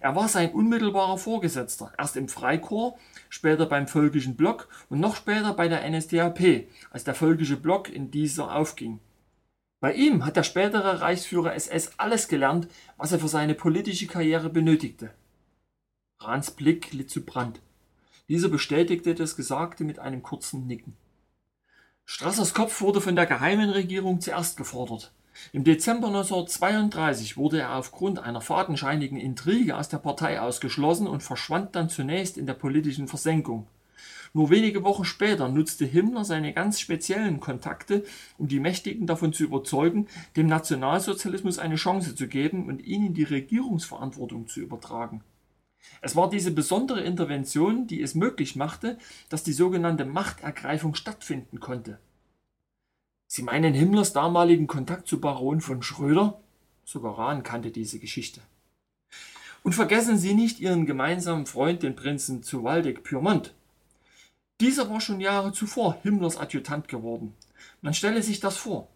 Er war sein unmittelbarer Vorgesetzter, erst im Freikorps, später beim Völkischen Block und noch später bei der NSDAP, als der Völkische Block in dieser aufging. Bei ihm hat der spätere Reichsführer SS alles gelernt, was er für seine politische Karriere benötigte. Rahns Blick litt zu Brand. Dieser bestätigte das Gesagte mit einem kurzen Nicken. Strassers Kopf wurde von der geheimen Regierung zuerst gefordert. Im Dezember 1932 wurde er aufgrund einer fadenscheinigen Intrige aus der Partei ausgeschlossen und verschwand dann zunächst in der politischen Versenkung. Nur wenige Wochen später nutzte Himmler seine ganz speziellen Kontakte, um die Mächtigen davon zu überzeugen, dem Nationalsozialismus eine Chance zu geben und ihnen die Regierungsverantwortung zu übertragen. Es war diese besondere Intervention, die es möglich machte, dass die sogenannte Machtergreifung stattfinden konnte. Sie meinen Himmlers damaligen Kontakt zu Baron von Schröder? Sogar Rahn kannte diese Geschichte. Und vergessen Sie nicht Ihren gemeinsamen Freund, den Prinzen zu Waldeck-Pyrmont. Dieser war schon Jahre zuvor Himmlers Adjutant geworden. Man stelle sich das vor.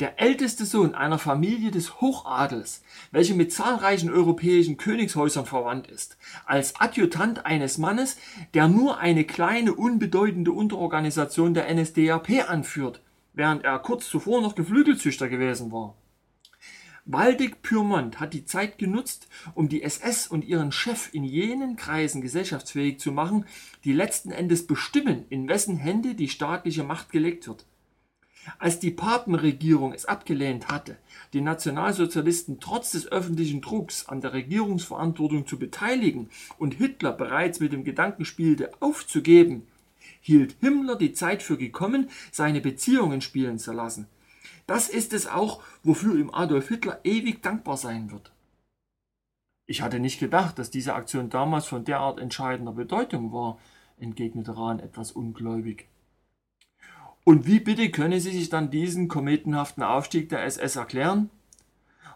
Der älteste Sohn einer Familie des Hochadels, welche mit zahlreichen europäischen Königshäusern verwandt ist, als Adjutant eines Mannes, der nur eine kleine, unbedeutende Unterorganisation der NSDAP anführt, während er kurz zuvor noch Geflügelzüchter gewesen war. Waldeck Pyrmont hat die Zeit genutzt, um die SS und ihren Chef in jenen Kreisen gesellschaftsfähig zu machen, die letzten Endes bestimmen, in wessen Hände die staatliche Macht gelegt wird. Als die Papenregierung es abgelehnt hatte, die Nationalsozialisten trotz des öffentlichen Drucks an der Regierungsverantwortung zu beteiligen und Hitler bereits mit dem Gedanken spielte, aufzugeben, hielt Himmler die Zeit für gekommen, seine Beziehungen spielen zu lassen. Das ist es auch, wofür ihm Adolf Hitler ewig dankbar sein wird. Ich hatte nicht gedacht, dass diese Aktion damals von derart entscheidender Bedeutung war, entgegnete Rahn etwas ungläubig. Und wie bitte könne sie sich dann diesen kometenhaften Aufstieg der SS erklären?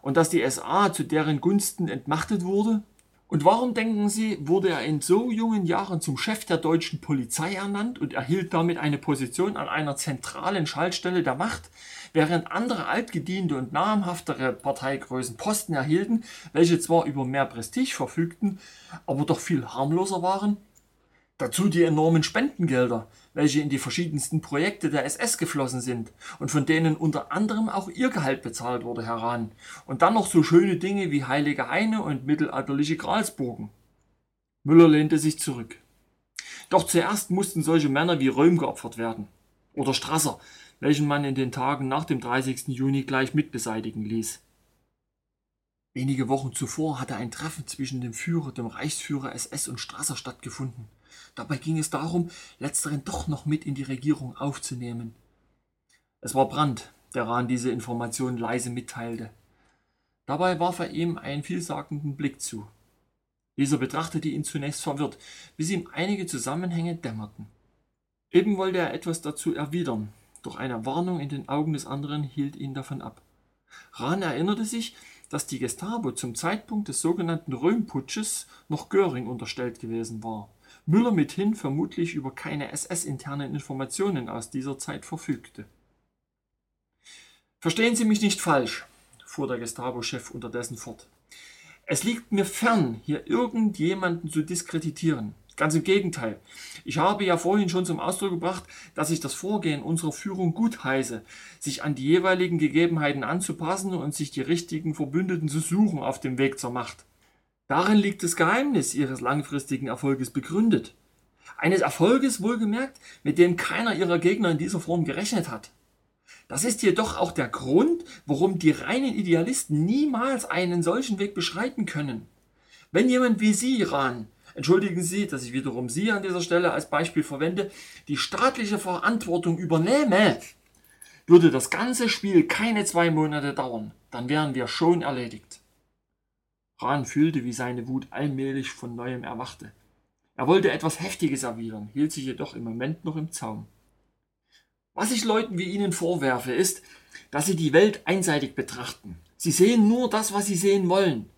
Und dass die SA zu deren Gunsten entmachtet wurde? Und warum denken Sie, wurde er in so jungen Jahren zum Chef der deutschen Polizei ernannt und erhielt damit eine Position an einer zentralen Schaltstelle der Macht, während andere altgediente und namhaftere Parteigrößen Posten erhielten, welche zwar über mehr Prestige verfügten, aber doch viel harmloser waren? Dazu die enormen Spendengelder, welche in die verschiedensten Projekte der SS geflossen sind und von denen unter anderem auch ihr Gehalt bezahlt wurde, heran. Und dann noch so schöne Dinge wie heilige Heine und mittelalterliche Gralsburgen. Müller lehnte sich zurück. Doch zuerst mussten solche Männer wie Röhm geopfert werden. Oder Strasser, welchen man in den Tagen nach dem 30. Juni gleich mitbeseitigen ließ. Wenige Wochen zuvor hatte ein Treffen zwischen dem Führer, dem Reichsführer SS und Strasser stattgefunden. Dabei ging es darum, letzteren doch noch mit in die Regierung aufzunehmen. Es war Brandt, der Rahn diese Information leise mitteilte. Dabei warf er ihm einen vielsagenden Blick zu. Dieser betrachtete ihn zunächst verwirrt, bis ihm einige Zusammenhänge dämmerten. Eben wollte er etwas dazu erwidern, doch eine Warnung in den Augen des anderen hielt ihn davon ab. Rahn erinnerte sich, dass die Gestapo zum Zeitpunkt des sogenannten Röhmputsches noch Göring unterstellt gewesen war. Müller mithin vermutlich über keine SS-internen Informationen aus dieser Zeit verfügte. Verstehen Sie mich nicht falsch, fuhr der Gestapo-Chef unterdessen fort. Es liegt mir fern, hier irgendjemanden zu diskreditieren. Ganz im Gegenteil. Ich habe ja vorhin schon zum Ausdruck gebracht, dass ich das Vorgehen unserer Führung gutheiße, sich an die jeweiligen Gegebenheiten anzupassen und sich die richtigen Verbündeten zu suchen auf dem Weg zur Macht. Darin liegt das Geheimnis ihres langfristigen Erfolges begründet. Eines Erfolges wohlgemerkt, mit dem keiner ihrer Gegner in dieser Form gerechnet hat. Das ist jedoch auch der Grund, warum die reinen Idealisten niemals einen solchen Weg beschreiten können. Wenn jemand wie Sie, Iran, entschuldigen Sie, dass ich wiederum Sie an dieser Stelle als Beispiel verwende, die staatliche Verantwortung übernehme, würde das ganze Spiel keine zwei Monate dauern. Dann wären wir schon erledigt. Rahn fühlte, wie seine Wut allmählich von neuem erwachte. Er wollte etwas Heftiges erwidern, hielt sich jedoch im Moment noch im Zaum. Was ich Leuten wie Ihnen vorwerfe, ist, dass sie die Welt einseitig betrachten. Sie sehen nur das, was sie sehen wollen.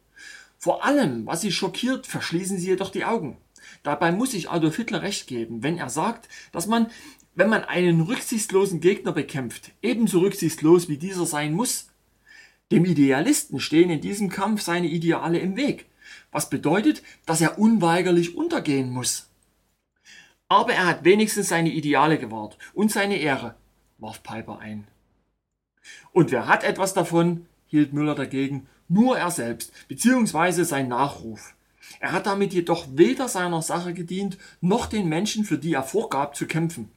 Vor allem, was sie schockiert, verschließen sie jedoch die Augen. Dabei muss ich Adolf Hitler recht geben, wenn er sagt, dass man, wenn man einen rücksichtslosen Gegner bekämpft, ebenso rücksichtslos wie dieser sein muss. Dem Idealisten stehen in diesem Kampf seine Ideale im Weg, was bedeutet, dass er unweigerlich untergehen muss. Aber er hat wenigstens seine Ideale gewahrt und seine Ehre, warf Piper ein. Und wer hat etwas davon, hielt Müller dagegen, nur er selbst, beziehungsweise sein Nachruf. Er hat damit jedoch weder seiner Sache gedient, noch den Menschen, für die er vorgab, zu kämpfen.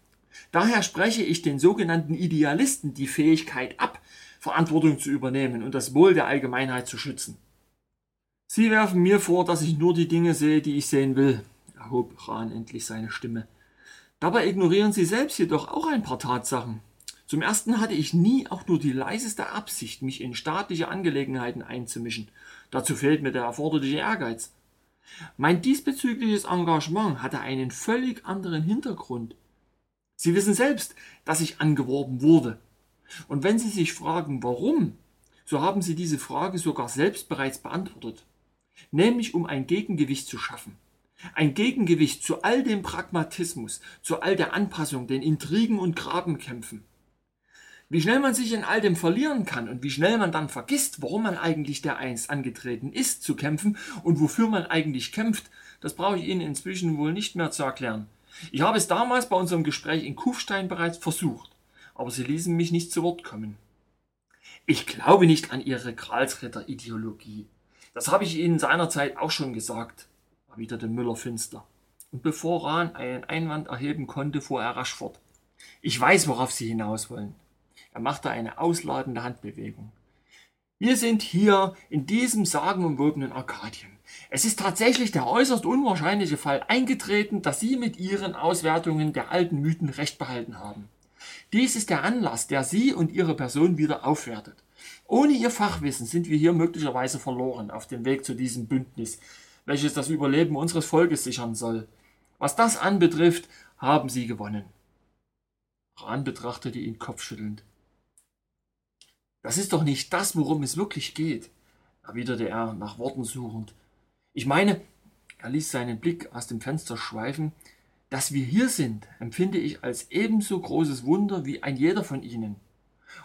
Daher spreche ich den sogenannten Idealisten die Fähigkeit ab, Verantwortung zu übernehmen und das Wohl der Allgemeinheit zu schützen. Sie werfen mir vor, dass ich nur die Dinge sehe, die ich sehen will, erhob Rahn endlich seine Stimme. Dabei ignorieren Sie selbst jedoch auch ein paar Tatsachen. Zum ersten hatte ich nie auch nur die leiseste Absicht, mich in staatliche Angelegenheiten einzumischen. Dazu fehlt mir der erforderliche Ehrgeiz. Mein diesbezügliches Engagement hatte einen völlig anderen Hintergrund. Sie wissen selbst, dass ich angeworben wurde. Und wenn Sie sich fragen, warum, so haben Sie diese Frage sogar selbst bereits beantwortet. Nämlich um ein Gegengewicht zu schaffen. Ein Gegengewicht zu all dem Pragmatismus, zu all der Anpassung, den Intrigen und Grabenkämpfen. Wie schnell man sich in all dem verlieren kann und wie schnell man dann vergisst, warum man eigentlich der einst angetreten ist zu kämpfen und wofür man eigentlich kämpft, das brauche ich Ihnen inzwischen wohl nicht mehr zu erklären. Ich habe es damals bei unserem Gespräch in Kufstein bereits versucht aber sie ließen mich nicht zu Wort kommen. Ich glaube nicht an Ihre Gralsritter-Ideologie. Das habe ich Ihnen seinerzeit auch schon gesagt, erwiderte Müller finster. Und bevor Rahn einen Einwand erheben konnte, fuhr er rasch fort. Ich weiß, worauf Sie hinaus wollen. Er machte eine ausladende Handbewegung. Wir sind hier in diesem sagenumwobenen Arkadien. Es ist tatsächlich der äußerst unwahrscheinliche Fall eingetreten, dass Sie mit Ihren Auswertungen der alten Mythen recht behalten haben. Dies ist der Anlass, der Sie und Ihre Person wieder aufwertet. Ohne Ihr Fachwissen sind wir hier möglicherweise verloren auf dem Weg zu diesem Bündnis, welches das Überleben unseres Volkes sichern soll. Was das anbetrifft, haben Sie gewonnen. Rahn betrachtete ihn kopfschüttelnd. Das ist doch nicht das, worum es wirklich geht, erwiderte er nach Worten suchend. Ich meine, er ließ seinen Blick aus dem Fenster schweifen, dass wir hier sind, empfinde ich als ebenso großes Wunder wie ein jeder von Ihnen.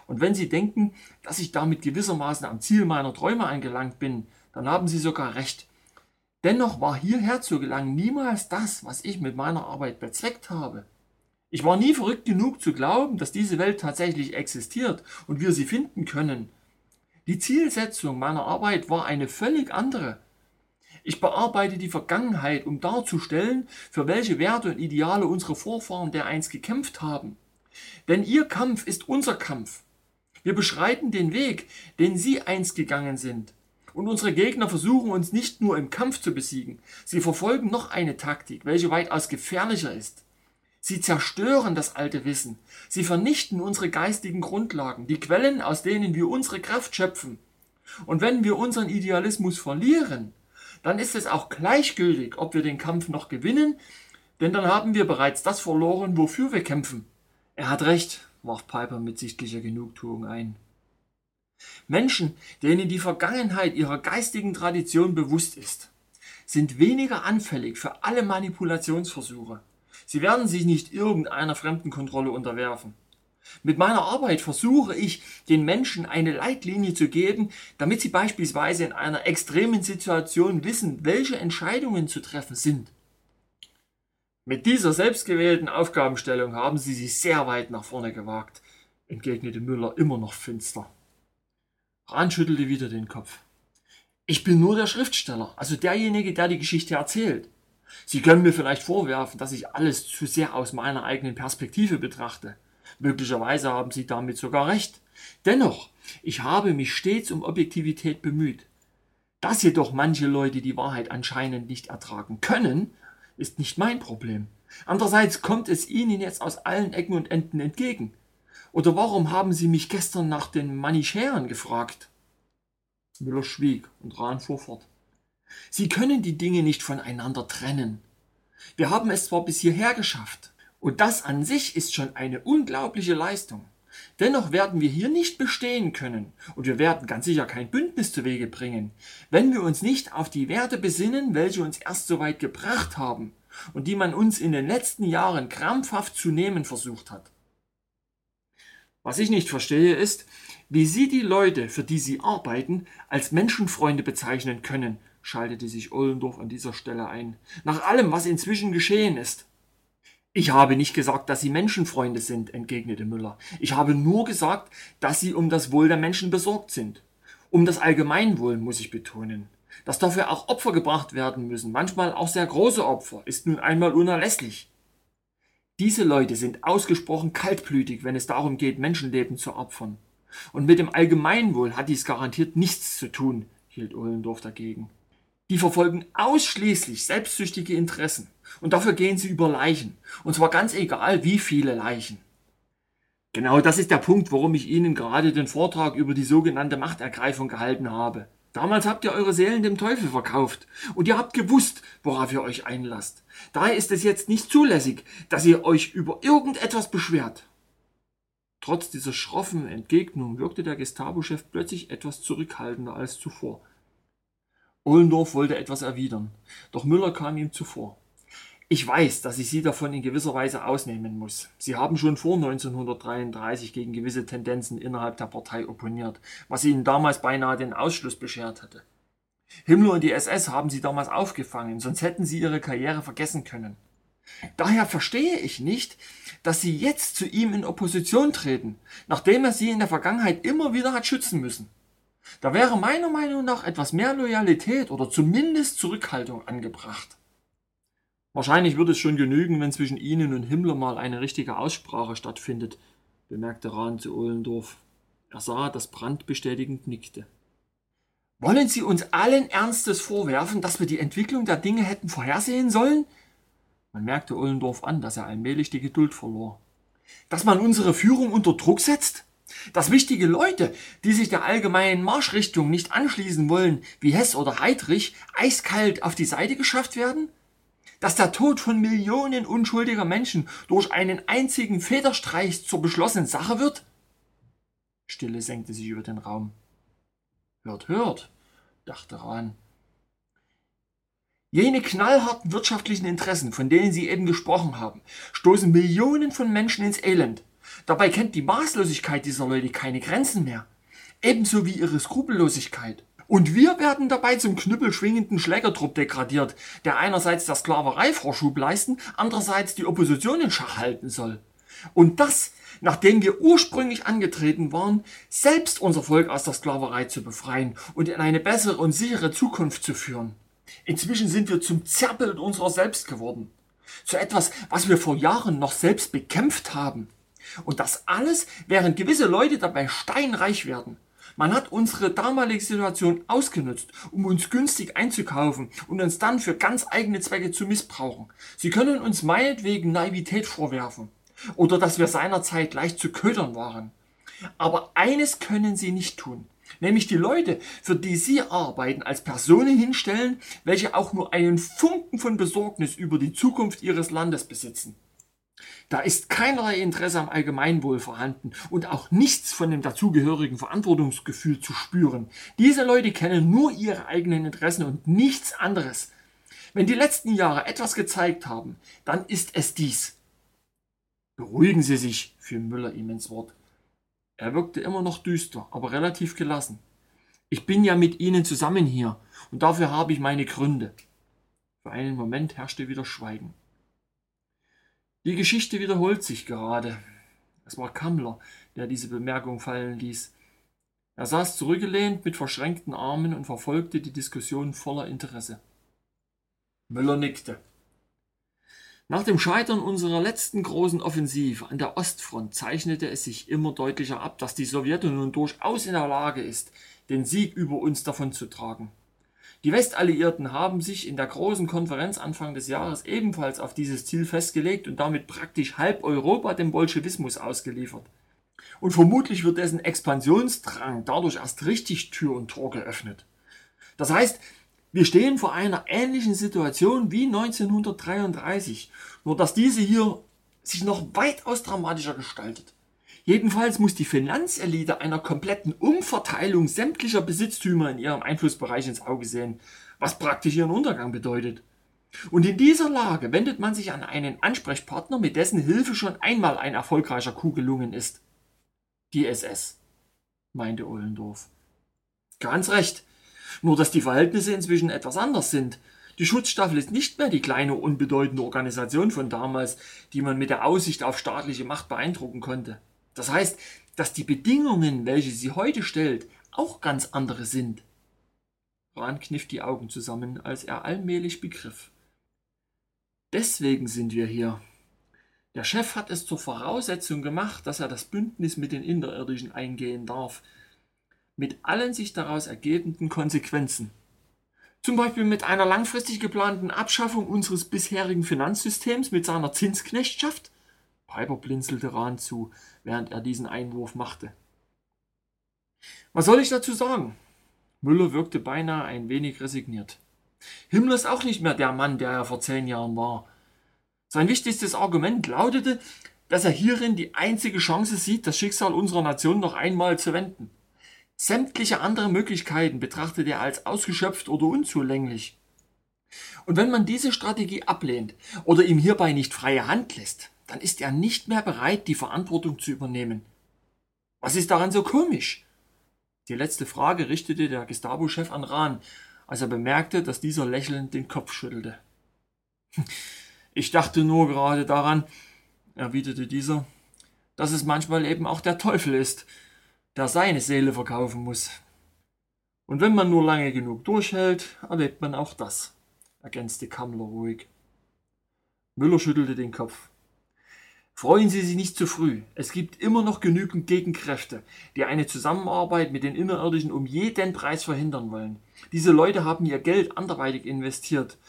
Und wenn Sie denken, dass ich damit gewissermaßen am Ziel meiner Träume angelangt bin, dann haben Sie sogar recht. Dennoch war hierher zu gelangen niemals das, was ich mit meiner Arbeit bezweckt habe. Ich war nie verrückt genug zu glauben, dass diese Welt tatsächlich existiert und wir sie finden können. Die Zielsetzung meiner Arbeit war eine völlig andere. Ich bearbeite die Vergangenheit, um darzustellen, für welche Werte und Ideale unsere Vorfahren dereinst gekämpft haben. Denn ihr Kampf ist unser Kampf. Wir beschreiten den Weg, den sie einst gegangen sind. Und unsere Gegner versuchen uns nicht nur im Kampf zu besiegen, sie verfolgen noch eine Taktik, welche weitaus gefährlicher ist. Sie zerstören das alte Wissen. Sie vernichten unsere geistigen Grundlagen, die Quellen, aus denen wir unsere Kraft schöpfen. Und wenn wir unseren Idealismus verlieren, dann ist es auch gleichgültig, ob wir den Kampf noch gewinnen, denn dann haben wir bereits das verloren, wofür wir kämpfen. Er hat recht, warf Piper mit sichtlicher Genugtuung ein. Menschen, denen die Vergangenheit ihrer geistigen Tradition bewusst ist, sind weniger anfällig für alle Manipulationsversuche. Sie werden sich nicht irgendeiner Fremdenkontrolle unterwerfen. Mit meiner Arbeit versuche ich, den Menschen eine Leitlinie zu geben, damit sie beispielsweise in einer extremen Situation wissen, welche Entscheidungen zu treffen sind. Mit dieser selbstgewählten Aufgabenstellung haben sie sich sehr weit nach vorne gewagt, entgegnete Müller immer noch finster. Rahn schüttelte wieder den Kopf. Ich bin nur der Schriftsteller, also derjenige, der die Geschichte erzählt. Sie können mir vielleicht vorwerfen, dass ich alles zu sehr aus meiner eigenen Perspektive betrachte. Möglicherweise haben Sie damit sogar recht. Dennoch, ich habe mich stets um Objektivität bemüht. Dass jedoch manche Leute die Wahrheit anscheinend nicht ertragen können, ist nicht mein Problem. Andererseits kommt es Ihnen jetzt aus allen Ecken und Enden entgegen. Oder warum haben Sie mich gestern nach den Manichäern gefragt? Müller schwieg und Rahn fuhr fort. Sie können die Dinge nicht voneinander trennen. Wir haben es zwar bis hierher geschafft, und das an sich ist schon eine unglaubliche Leistung. Dennoch werden wir hier nicht bestehen können, und wir werden ganz sicher kein Bündnis zu Wege bringen, wenn wir uns nicht auf die Werte besinnen, welche uns erst so weit gebracht haben und die man uns in den letzten Jahren krampfhaft zu nehmen versucht hat. Was ich nicht verstehe, ist, wie Sie die Leute, für die Sie arbeiten, als Menschenfreunde bezeichnen können, schaltete sich Ollendorf an dieser Stelle ein. Nach allem, was inzwischen geschehen ist. Ich habe nicht gesagt, dass Sie Menschenfreunde sind, entgegnete Müller. Ich habe nur gesagt, dass Sie um das Wohl der Menschen besorgt sind. Um das Allgemeinwohl, muss ich betonen. Dass dafür auch Opfer gebracht werden müssen, manchmal auch sehr große Opfer, ist nun einmal unerlässlich. Diese Leute sind ausgesprochen kaltblütig, wenn es darum geht, Menschenleben zu opfern. Und mit dem Allgemeinwohl hat dies garantiert nichts zu tun, hielt Ohlendorf dagegen. Die verfolgen ausschließlich selbstsüchtige Interessen. Und dafür gehen sie über Leichen. Und zwar ganz egal, wie viele Leichen. Genau das ist der Punkt, warum ich Ihnen gerade den Vortrag über die sogenannte Machtergreifung gehalten habe. Damals habt ihr eure Seelen dem Teufel verkauft und ihr habt gewusst, worauf ihr euch einlasst. Daher ist es jetzt nicht zulässig, dass ihr euch über irgendetwas beschwert. Trotz dieser schroffen Entgegnung wirkte der Gestapo-Chef plötzlich etwas zurückhaltender als zuvor. Ohlendorf wollte etwas erwidern, doch Müller kam ihm zuvor. Ich weiß, dass ich Sie davon in gewisser Weise ausnehmen muss. Sie haben schon vor 1933 gegen gewisse Tendenzen innerhalb der Partei opponiert, was Ihnen damals beinahe den Ausschluss beschert hatte. Himmler und die SS haben Sie damals aufgefangen, sonst hätten Sie Ihre Karriere vergessen können. Daher verstehe ich nicht, dass Sie jetzt zu ihm in Opposition treten, nachdem er Sie in der Vergangenheit immer wieder hat schützen müssen. Da wäre meiner Meinung nach etwas mehr Loyalität oder zumindest Zurückhaltung angebracht. Wahrscheinlich würde es schon genügen, wenn zwischen Ihnen und Himmler mal eine richtige Aussprache stattfindet, bemerkte Rahn zu Ohlendorf. Er sah, dass Brandt bestätigend nickte. Wollen Sie uns allen Ernstes vorwerfen, dass wir die Entwicklung der Dinge hätten vorhersehen sollen? Man merkte Ollendorf an, dass er allmählich die Geduld verlor. Dass man unsere Führung unter Druck setzt? Dass wichtige Leute, die sich der allgemeinen Marschrichtung nicht anschließen wollen, wie Hess oder Heydrich, eiskalt auf die Seite geschafft werden? Dass der Tod von Millionen unschuldiger Menschen durch einen einzigen Federstreich zur beschlossenen Sache wird? Stille senkte sich über den Raum. Hört, hört, dachte Rahn. Jene knallharten wirtschaftlichen Interessen, von denen Sie eben gesprochen haben, stoßen Millionen von Menschen ins Elend. Dabei kennt die Maßlosigkeit dieser Leute keine Grenzen mehr. Ebenso wie ihre Skrupellosigkeit. Und wir werden dabei zum knüppelschwingenden Schlägertrupp degradiert, der einerseits der Sklaverei Vorschub leisten, andererseits die Opposition in Schach halten soll. Und das, nachdem wir ursprünglich angetreten waren, selbst unser Volk aus der Sklaverei zu befreien und in eine bessere und sichere Zukunft zu führen. Inzwischen sind wir zum Zerrbild unserer selbst geworden. Zu etwas, was wir vor Jahren noch selbst bekämpft haben. Und das alles, während gewisse Leute dabei steinreich werden. Man hat unsere damalige Situation ausgenutzt, um uns günstig einzukaufen und uns dann für ganz eigene Zwecke zu missbrauchen. Sie können uns meinetwegen Naivität vorwerfen oder dass wir seinerzeit leicht zu ködern waren. Aber eines können sie nicht tun, nämlich die Leute, für die sie arbeiten, als Personen hinstellen, welche auch nur einen Funken von Besorgnis über die Zukunft ihres Landes besitzen. Da ist keinerlei Interesse am Allgemeinwohl vorhanden und auch nichts von dem dazugehörigen Verantwortungsgefühl zu spüren. Diese Leute kennen nur ihre eigenen Interessen und nichts anderes. Wenn die letzten Jahre etwas gezeigt haben, dann ist es dies. Beruhigen Sie sich, fiel Müller ihm ins Wort. Er wirkte immer noch düster, aber relativ gelassen. Ich bin ja mit Ihnen zusammen hier und dafür habe ich meine Gründe. Für einen Moment herrschte wieder Schweigen. Die Geschichte wiederholt sich gerade. Es war Kammler, der diese Bemerkung fallen ließ. Er saß zurückgelehnt mit verschränkten Armen und verfolgte die Diskussion voller Interesse. Müller nickte. Nach dem Scheitern unserer letzten großen Offensive an der Ostfront zeichnete es sich immer deutlicher ab, dass die Sowjetunion durchaus in der Lage ist, den Sieg über uns davonzutragen. Die Westalliierten haben sich in der großen Konferenz Anfang des Jahres ebenfalls auf dieses Ziel festgelegt und damit praktisch halb Europa dem Bolschewismus ausgeliefert. Und vermutlich wird dessen Expansionsdrang dadurch erst richtig Tür und Tor geöffnet. Das heißt, wir stehen vor einer ähnlichen Situation wie 1933, nur dass diese hier sich noch weitaus dramatischer gestaltet. Jedenfalls muss die Finanzelite einer kompletten Umverteilung sämtlicher Besitztümer in ihrem Einflussbereich ins Auge sehen, was praktisch ihren Untergang bedeutet. Und in dieser Lage wendet man sich an einen Ansprechpartner, mit dessen Hilfe schon einmal ein erfolgreicher Coup gelungen ist. Die SS, meinte Ohlendorf. Ganz recht. Nur dass die Verhältnisse inzwischen etwas anders sind. Die Schutzstaffel ist nicht mehr die kleine, unbedeutende Organisation von damals, die man mit der Aussicht auf staatliche Macht beeindrucken konnte. Das heißt, dass die Bedingungen, welche sie heute stellt, auch ganz andere sind. Rahn kniff die Augen zusammen, als er allmählich begriff. Deswegen sind wir hier. Der Chef hat es zur Voraussetzung gemacht, dass er das Bündnis mit den Interirdischen eingehen darf, mit allen sich daraus ergebenden Konsequenzen. Zum Beispiel mit einer langfristig geplanten Abschaffung unseres bisherigen Finanzsystems mit seiner Zinsknechtschaft Piper blinzelte Rahn zu, während er diesen Einwurf machte. Was soll ich dazu sagen? Müller wirkte beinahe ein wenig resigniert. Himmler ist auch nicht mehr der Mann, der er vor zehn Jahren war. Sein wichtigstes Argument lautete, dass er hierin die einzige Chance sieht, das Schicksal unserer Nation noch einmal zu wenden. Sämtliche andere Möglichkeiten betrachtet er als ausgeschöpft oder unzulänglich. Und wenn man diese Strategie ablehnt oder ihm hierbei nicht freie Hand lässt, dann ist er nicht mehr bereit, die Verantwortung zu übernehmen. Was ist daran so komisch? Die letzte Frage richtete der Gestapo-Chef an Rahn, als er bemerkte, dass dieser lächelnd den Kopf schüttelte. Ich dachte nur gerade daran, erwiderte dieser, dass es manchmal eben auch der Teufel ist, der seine Seele verkaufen muss. Und wenn man nur lange genug durchhält, erlebt man auch das, ergänzte Kammler ruhig. Müller schüttelte den Kopf. Freuen Sie sich nicht zu früh. Es gibt immer noch genügend Gegenkräfte, die eine Zusammenarbeit mit den Innerirdischen um jeden Preis verhindern wollen. Diese Leute haben ihr Geld anderweitig investiert.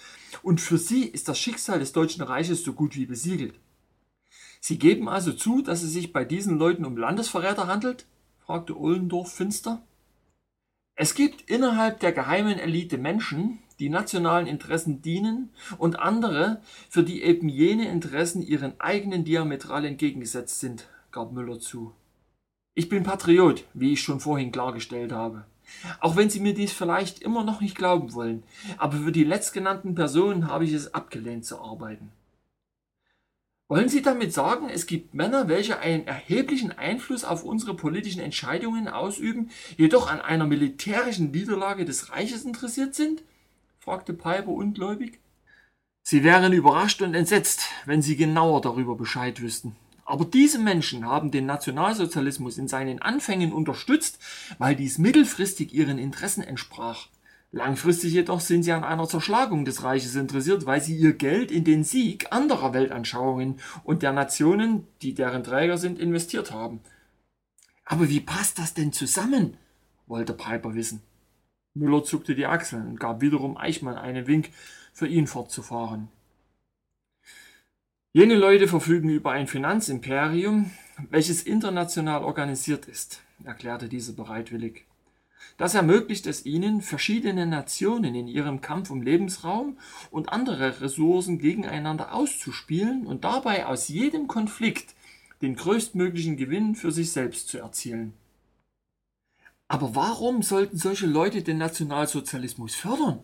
Und für sie ist das Schicksal des Deutschen Reiches so gut wie besiegelt. Sie geben also zu, dass es sich bei diesen Leuten um Landesverräter handelt? fragte Ohlendorf finster. Es gibt innerhalb der geheimen Elite Menschen, die nationalen Interessen dienen und andere, für die eben jene Interessen ihren eigenen diametral entgegengesetzt sind, gab Müller zu. Ich bin Patriot, wie ich schon vorhin klargestellt habe. Auch wenn Sie mir dies vielleicht immer noch nicht glauben wollen, aber für die letztgenannten Personen habe ich es abgelehnt zu arbeiten. Wollen Sie damit sagen, es gibt Männer, welche einen erheblichen Einfluss auf unsere politischen Entscheidungen ausüben, jedoch an einer militärischen Niederlage des Reiches interessiert sind? fragte Piper ungläubig. Sie wären überrascht und entsetzt, wenn Sie genauer darüber Bescheid wüssten. Aber diese Menschen haben den Nationalsozialismus in seinen Anfängen unterstützt, weil dies mittelfristig ihren Interessen entsprach. Langfristig jedoch sind sie an einer Zerschlagung des Reiches interessiert, weil sie ihr Geld in den Sieg anderer Weltanschauungen und der Nationen, die deren Träger sind, investiert haben. Aber wie passt das denn zusammen? wollte Piper wissen. Müller zuckte die Achseln und gab wiederum Eichmann einen Wink, für ihn fortzufahren. Jene Leute verfügen über ein Finanzimperium, welches international organisiert ist, erklärte dieser bereitwillig. Das ermöglicht es ihnen, verschiedene Nationen in ihrem Kampf um Lebensraum und andere Ressourcen gegeneinander auszuspielen und dabei aus jedem Konflikt den größtmöglichen Gewinn für sich selbst zu erzielen. Aber warum sollten solche Leute den Nationalsozialismus fördern?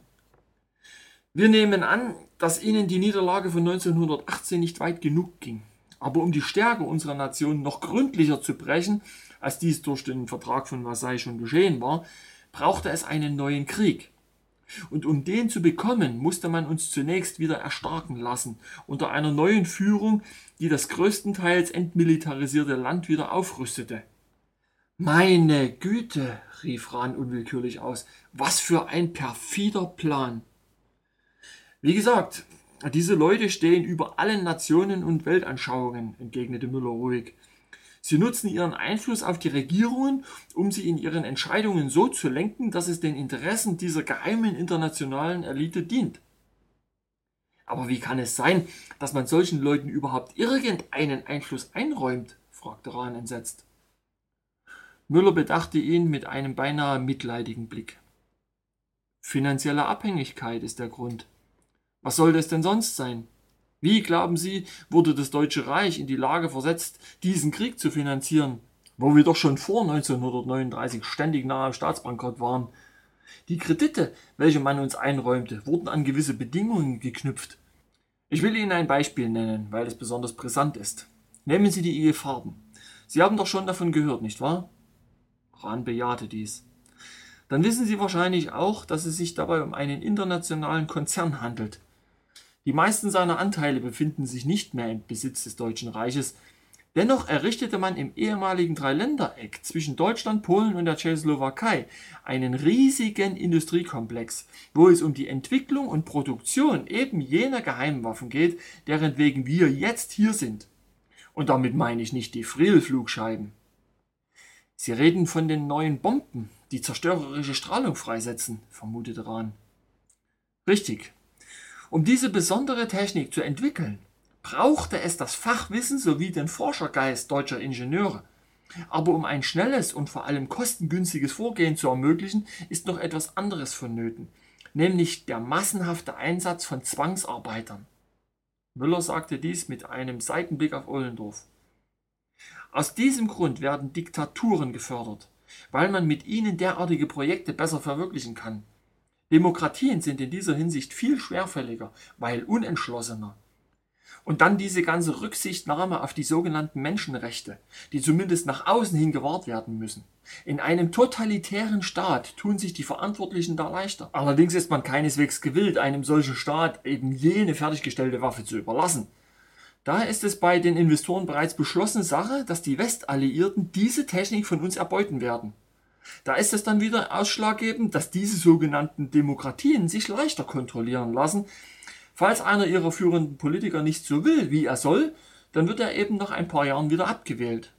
Wir nehmen an, dass ihnen die Niederlage von 1918 nicht weit genug ging. Aber um die Stärke unserer Nation noch gründlicher zu brechen, als dies durch den Vertrag von Versailles schon geschehen war, brauchte es einen neuen Krieg. Und um den zu bekommen, musste man uns zunächst wieder erstarken lassen, unter einer neuen Führung, die das größtenteils entmilitarisierte Land wieder aufrüstete. Meine Güte, rief Rahn unwillkürlich aus, was für ein perfider Plan. Wie gesagt, diese Leute stehen über allen Nationen und Weltanschauungen, entgegnete Müller ruhig. Sie nutzen ihren Einfluss auf die Regierungen, um sie in ihren Entscheidungen so zu lenken, dass es den Interessen dieser geheimen internationalen Elite dient. Aber wie kann es sein, dass man solchen Leuten überhaupt irgendeinen Einfluss einräumt? fragte Rahn entsetzt. Müller bedachte ihn mit einem beinahe mitleidigen Blick. Finanzielle Abhängigkeit ist der Grund. Was soll das denn sonst sein? Wie, glauben Sie, wurde das Deutsche Reich in die Lage versetzt, diesen Krieg zu finanzieren, wo wir doch schon vor 1939 ständig nahe Staatsbankrott waren? Die Kredite, welche man uns einräumte, wurden an gewisse Bedingungen geknüpft. Ich will Ihnen ein Beispiel nennen, weil es besonders brisant ist. Nehmen Sie die IG Farben. Sie haben doch schon davon gehört, nicht wahr? Rahn bejahte dies. Dann wissen Sie wahrscheinlich auch, dass es sich dabei um einen internationalen Konzern handelt, die meisten seiner Anteile befinden sich nicht mehr im Besitz des Deutschen Reiches. Dennoch errichtete man im ehemaligen Dreiländereck zwischen Deutschland, Polen und der Tschechoslowakei einen riesigen Industriekomplex, wo es um die Entwicklung und Produktion eben jener Geheimwaffen geht, deren wegen wir jetzt hier sind. Und damit meine ich nicht die Friel-Flugscheiben. Sie reden von den neuen Bomben, die zerstörerische Strahlung freisetzen, vermutete Rahn. Richtig, um diese besondere Technik zu entwickeln, brauchte es das Fachwissen sowie den Forschergeist deutscher Ingenieure. Aber um ein schnelles und vor allem kostengünstiges Vorgehen zu ermöglichen, ist noch etwas anderes vonnöten, nämlich der massenhafte Einsatz von Zwangsarbeitern. Müller sagte dies mit einem Seitenblick auf Ollendorf. Aus diesem Grund werden Diktaturen gefördert, weil man mit ihnen derartige Projekte besser verwirklichen kann. Demokratien sind in dieser Hinsicht viel schwerfälliger, weil unentschlossener. Und dann diese ganze Rücksichtnahme auf die sogenannten Menschenrechte, die zumindest nach außen hin gewahrt werden müssen. In einem totalitären Staat tun sich die Verantwortlichen da leichter. Allerdings ist man keineswegs gewillt, einem solchen Staat eben jene fertiggestellte Waffe zu überlassen. Daher ist es bei den Investoren bereits beschlossene Sache, dass die Westalliierten diese Technik von uns erbeuten werden. Da ist es dann wieder ausschlaggebend, dass diese sogenannten Demokratien sich leichter kontrollieren lassen. Falls einer ihrer führenden Politiker nicht so will, wie er soll, dann wird er eben nach ein paar Jahren wieder abgewählt.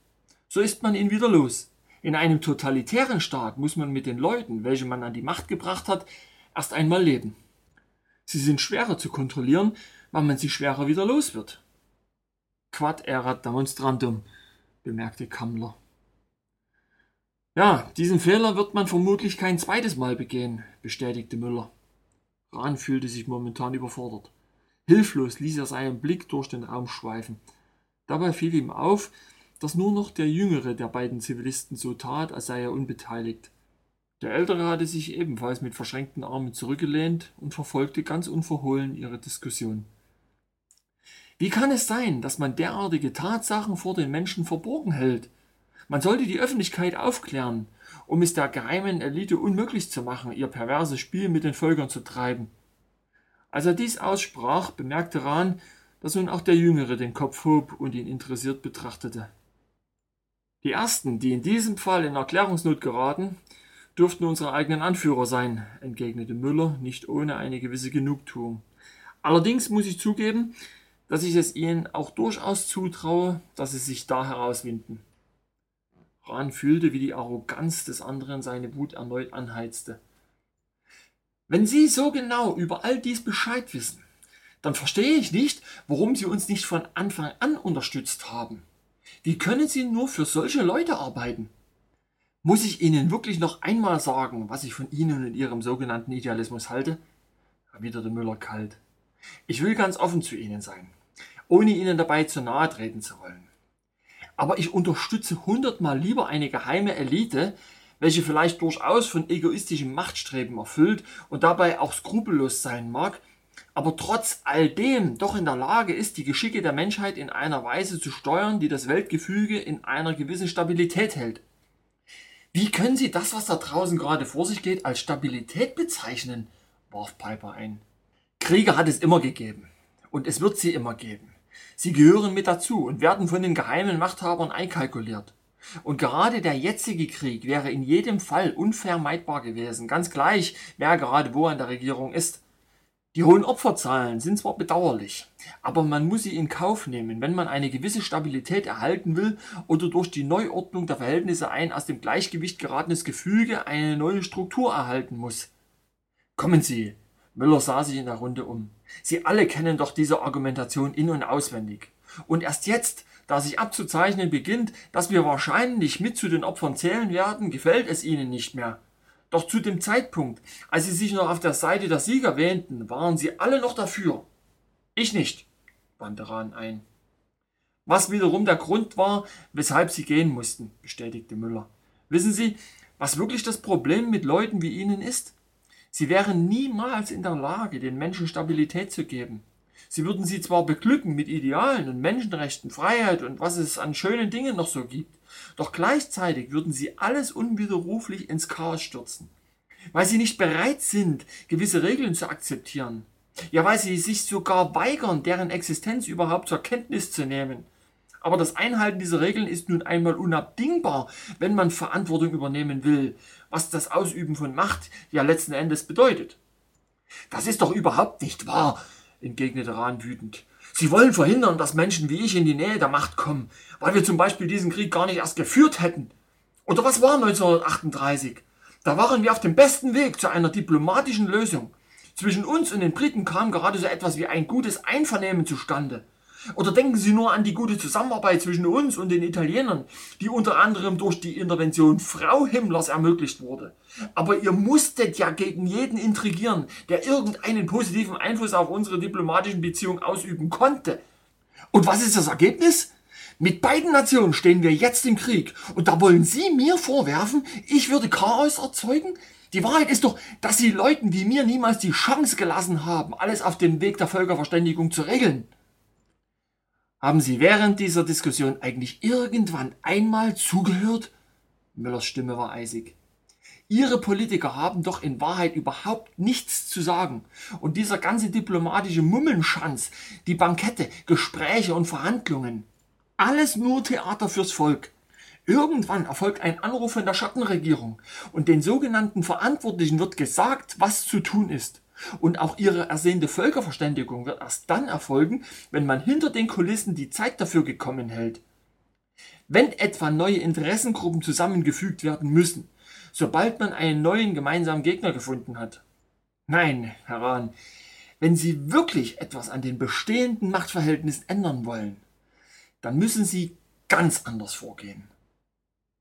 So ist man ihn wieder los. In einem totalitären Staat muss man mit den Leuten, welche man an die Macht gebracht hat, erst einmal leben. Sie sind schwerer zu kontrollieren, weil man sie schwerer wieder los wird. Quad erat demonstrandum, bemerkte Kammler. Ja, diesen Fehler wird man vermutlich kein zweites Mal begehen, bestätigte Müller. Rahn fühlte sich momentan überfordert. Hilflos ließ er seinen Blick durch den Raum schweifen. Dabei fiel ihm auf, dass nur noch der jüngere der beiden Zivilisten so tat, als sei er unbeteiligt. Der ältere hatte sich ebenfalls mit verschränkten Armen zurückgelehnt und verfolgte ganz unverhohlen ihre Diskussion. Wie kann es sein, dass man derartige Tatsachen vor den Menschen verborgen hält? Man sollte die Öffentlichkeit aufklären, um es der geheimen Elite unmöglich zu machen, ihr perverses Spiel mit den Völkern zu treiben. Als er dies aussprach, bemerkte Rahn, dass nun auch der Jüngere den Kopf hob und ihn interessiert betrachtete. Die ersten, die in diesem Fall in Erklärungsnot geraten, dürften unsere eigenen Anführer sein, entgegnete Müller, nicht ohne eine gewisse Genugtuung. Allerdings muss ich zugeben, dass ich es ihnen auch durchaus zutraue, dass sie sich da herauswinden. Rahn fühlte, wie die Arroganz des anderen seine Wut erneut anheizte. Wenn Sie so genau über all dies Bescheid wissen, dann verstehe ich nicht, warum Sie uns nicht von Anfang an unterstützt haben. Wie können Sie nur für solche Leute arbeiten? Muss ich Ihnen wirklich noch einmal sagen, was ich von Ihnen und Ihrem sogenannten Idealismus halte? erwiderte Müller kalt. Ich will ganz offen zu Ihnen sein, ohne Ihnen dabei zu nahe treten zu wollen. Aber ich unterstütze hundertmal lieber eine geheime Elite, welche vielleicht durchaus von egoistischem Machtstreben erfüllt und dabei auch skrupellos sein mag, aber trotz all dem doch in der Lage ist, die Geschicke der Menschheit in einer Weise zu steuern, die das Weltgefüge in einer gewissen Stabilität hält. Wie können Sie das, was da draußen gerade vor sich geht, als Stabilität bezeichnen? warf Piper ein. Kriege hat es immer gegeben. Und es wird sie immer geben. Sie gehören mit dazu und werden von den geheimen Machthabern einkalkuliert. Und gerade der jetzige Krieg wäre in jedem Fall unvermeidbar gewesen, ganz gleich, wer gerade wo an der Regierung ist. Die hohen Opferzahlen sind zwar bedauerlich, aber man muss sie in Kauf nehmen, wenn man eine gewisse Stabilität erhalten will oder durch die Neuordnung der Verhältnisse ein aus dem Gleichgewicht geratenes Gefüge eine neue Struktur erhalten muss. Kommen Sie, Müller sah sich in der Runde um. Sie alle kennen doch diese Argumentation in und auswendig. Und erst jetzt, da sich abzuzeichnen beginnt, dass wir wahrscheinlich mit zu den Opfern zählen werden, gefällt es ihnen nicht mehr. Doch zu dem Zeitpunkt, als sie sich noch auf der Seite der Sieger wähnten, waren sie alle noch dafür. Ich nicht, wandte Rahn ein. Was wiederum der Grund war, weshalb sie gehen mussten, bestätigte Müller. Wissen Sie, was wirklich das Problem mit Leuten wie Ihnen ist? Sie wären niemals in der Lage, den Menschen Stabilität zu geben. Sie würden sie zwar beglücken mit Idealen und Menschenrechten, Freiheit und was es an schönen Dingen noch so gibt, doch gleichzeitig würden sie alles unwiderruflich ins Chaos stürzen, weil sie nicht bereit sind, gewisse Regeln zu akzeptieren. Ja, weil sie sich sogar weigern, deren Existenz überhaupt zur Kenntnis zu nehmen. Aber das Einhalten dieser Regeln ist nun einmal unabdingbar, wenn man Verantwortung übernehmen will, was das Ausüben von Macht ja letzten Endes bedeutet. Das ist doch überhaupt nicht wahr, entgegnete Rahn wütend. Sie wollen verhindern, dass Menschen wie ich in die Nähe der Macht kommen, weil wir zum Beispiel diesen Krieg gar nicht erst geführt hätten. Oder was war 1938? Da waren wir auf dem besten Weg zu einer diplomatischen Lösung. Zwischen uns und den Briten kam gerade so etwas wie ein gutes Einvernehmen zustande. Oder denken Sie nur an die gute Zusammenarbeit zwischen uns und den Italienern, die unter anderem durch die Intervention Frau Himmlers ermöglicht wurde. Aber ihr musstet ja gegen jeden intrigieren, der irgendeinen positiven Einfluss auf unsere diplomatischen Beziehungen ausüben konnte. Und was ist das Ergebnis? Mit beiden Nationen stehen wir jetzt im Krieg. Und da wollen Sie mir vorwerfen, ich würde Chaos erzeugen? Die Wahrheit ist doch, dass Sie Leuten wie mir niemals die Chance gelassen haben, alles auf dem Weg der Völkerverständigung zu regeln. Haben Sie während dieser Diskussion eigentlich irgendwann einmal zugehört? Müllers Stimme war eisig. Ihre Politiker haben doch in Wahrheit überhaupt nichts zu sagen. Und dieser ganze diplomatische Mummenschanz, die Bankette, Gespräche und Verhandlungen, alles nur Theater fürs Volk. Irgendwann erfolgt ein Anruf von der Schattenregierung und den sogenannten Verantwortlichen wird gesagt, was zu tun ist. Und auch ihre ersehnte Völkerverständigung wird erst dann erfolgen, wenn man hinter den Kulissen die Zeit dafür gekommen hält. Wenn etwa neue Interessengruppen zusammengefügt werden müssen, sobald man einen neuen gemeinsamen Gegner gefunden hat. Nein, Herr Rahn, wenn Sie wirklich etwas an den bestehenden Machtverhältnissen ändern wollen, dann müssen Sie ganz anders vorgehen.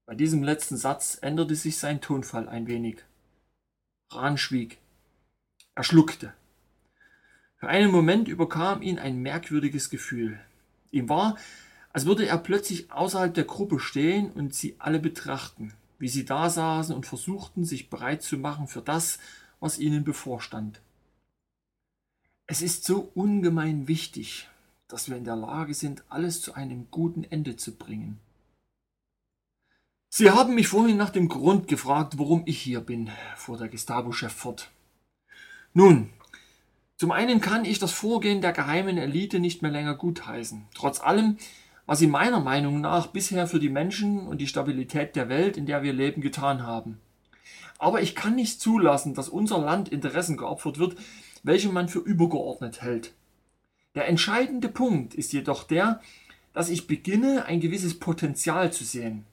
Bei diesem letzten Satz änderte sich sein Tonfall ein wenig. Rahn schwieg. Er schluckte. Für einen Moment überkam ihn ein merkwürdiges Gefühl. Ihm war, als würde er plötzlich außerhalb der Gruppe stehen und sie alle betrachten, wie sie da saßen und versuchten, sich bereit zu machen für das, was ihnen bevorstand. Es ist so ungemein wichtig, dass wir in der Lage sind, alles zu einem guten Ende zu bringen. Sie haben mich vorhin nach dem Grund gefragt, warum ich hier bin, fuhr der Gestapo-Chef fort. Nun, zum einen kann ich das Vorgehen der geheimen Elite nicht mehr länger gutheißen. Trotz allem, was sie meiner Meinung nach bisher für die Menschen und die Stabilität der Welt, in der wir leben, getan haben. Aber ich kann nicht zulassen, dass unser Land Interessen geopfert wird, welche man für übergeordnet hält. Der entscheidende Punkt ist jedoch der, dass ich beginne, ein gewisses Potenzial zu sehen.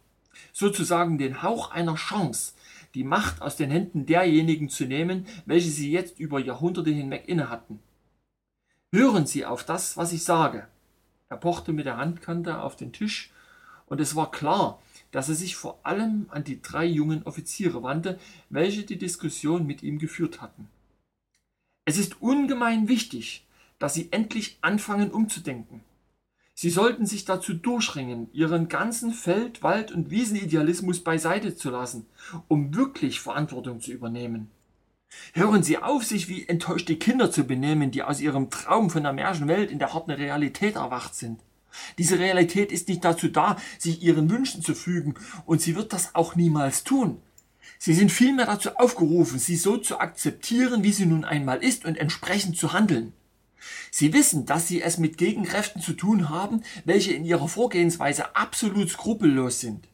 Sozusagen den Hauch einer Chance, die Macht aus den Händen derjenigen zu nehmen, welche sie jetzt über Jahrhunderte hinweg innehatten. Hören Sie auf das, was ich sage. Er pochte mit der Handkante auf den Tisch, und es war klar, dass er sich vor allem an die drei jungen Offiziere wandte, welche die Diskussion mit ihm geführt hatten. Es ist ungemein wichtig, dass Sie endlich anfangen umzudenken. Sie sollten sich dazu durchringen, Ihren ganzen Feld-, Wald- und Wiesenidealismus beiseite zu lassen, um wirklich Verantwortung zu übernehmen. Hören Sie auf, sich wie enttäuschte Kinder zu benehmen, die aus ihrem Traum von der Märchenwelt in der harten Realität erwacht sind. Diese Realität ist nicht dazu da, sich ihren Wünschen zu fügen, und sie wird das auch niemals tun. Sie sind vielmehr dazu aufgerufen, sie so zu akzeptieren, wie sie nun einmal ist und entsprechend zu handeln. Sie wissen, dass Sie es mit Gegenkräften zu tun haben, welche in ihrer Vorgehensweise absolut skrupellos sind.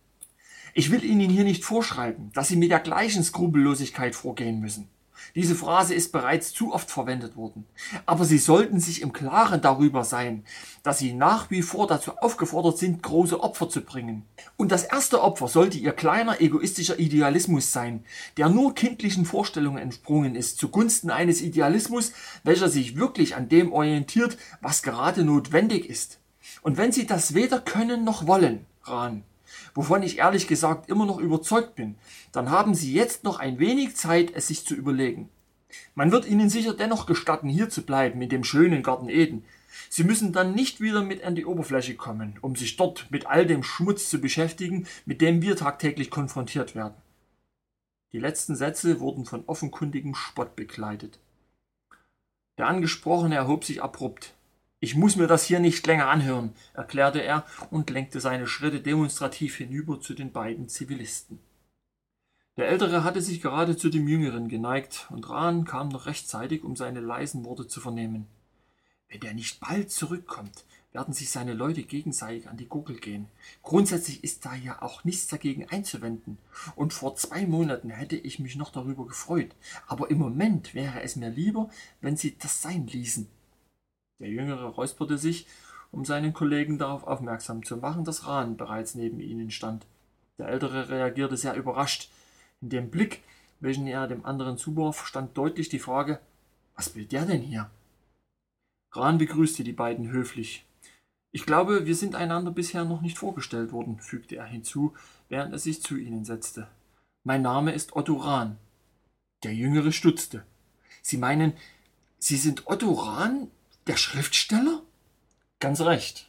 Ich will Ihnen hier nicht vorschreiben, dass Sie mit der gleichen Skrupellosigkeit vorgehen müssen. Diese Phrase ist bereits zu oft verwendet worden. Aber Sie sollten sich im Klaren darüber sein, dass Sie nach wie vor dazu aufgefordert sind, große Opfer zu bringen. Und das erste Opfer sollte Ihr kleiner egoistischer Idealismus sein, der nur kindlichen Vorstellungen entsprungen ist, zugunsten eines Idealismus, welcher sich wirklich an dem orientiert, was gerade notwendig ist. Und wenn Sie das weder können noch wollen, Rahn, wovon ich ehrlich gesagt immer noch überzeugt bin, dann haben Sie jetzt noch ein wenig Zeit, es sich zu überlegen. Man wird Ihnen sicher dennoch gestatten, hier zu bleiben, in dem schönen Garten Eden. Sie müssen dann nicht wieder mit an die Oberfläche kommen, um sich dort mit all dem Schmutz zu beschäftigen, mit dem wir tagtäglich konfrontiert werden. Die letzten Sätze wurden von offenkundigem Spott begleitet. Der Angesprochene erhob sich abrupt. Ich muss mir das hier nicht länger anhören, erklärte er und lenkte seine Schritte demonstrativ hinüber zu den beiden Zivilisten. Der Ältere hatte sich gerade zu dem Jüngeren geneigt, und Rahn kam noch rechtzeitig, um seine leisen Worte zu vernehmen. Wenn er nicht bald zurückkommt, werden sich seine Leute gegenseitig an die Gurgel gehen. Grundsätzlich ist da ja auch nichts dagegen einzuwenden. Und vor zwei Monaten hätte ich mich noch darüber gefreut. Aber im Moment wäre es mir lieber, wenn Sie das sein ließen. Der Jüngere räusperte sich, um seinen Kollegen darauf aufmerksam zu machen, dass Rahn bereits neben ihnen stand. Der Ältere reagierte sehr überrascht. In dem Blick, welchen er dem anderen zuwarf, stand deutlich die Frage, was will der denn hier? Rahn begrüßte die beiden höflich. Ich glaube, wir sind einander bisher noch nicht vorgestellt worden, fügte er hinzu, während er sich zu ihnen setzte. Mein Name ist Otto Rahn. Der Jüngere stutzte. Sie meinen, Sie sind Otto Rahn, der Schriftsteller? Ganz recht.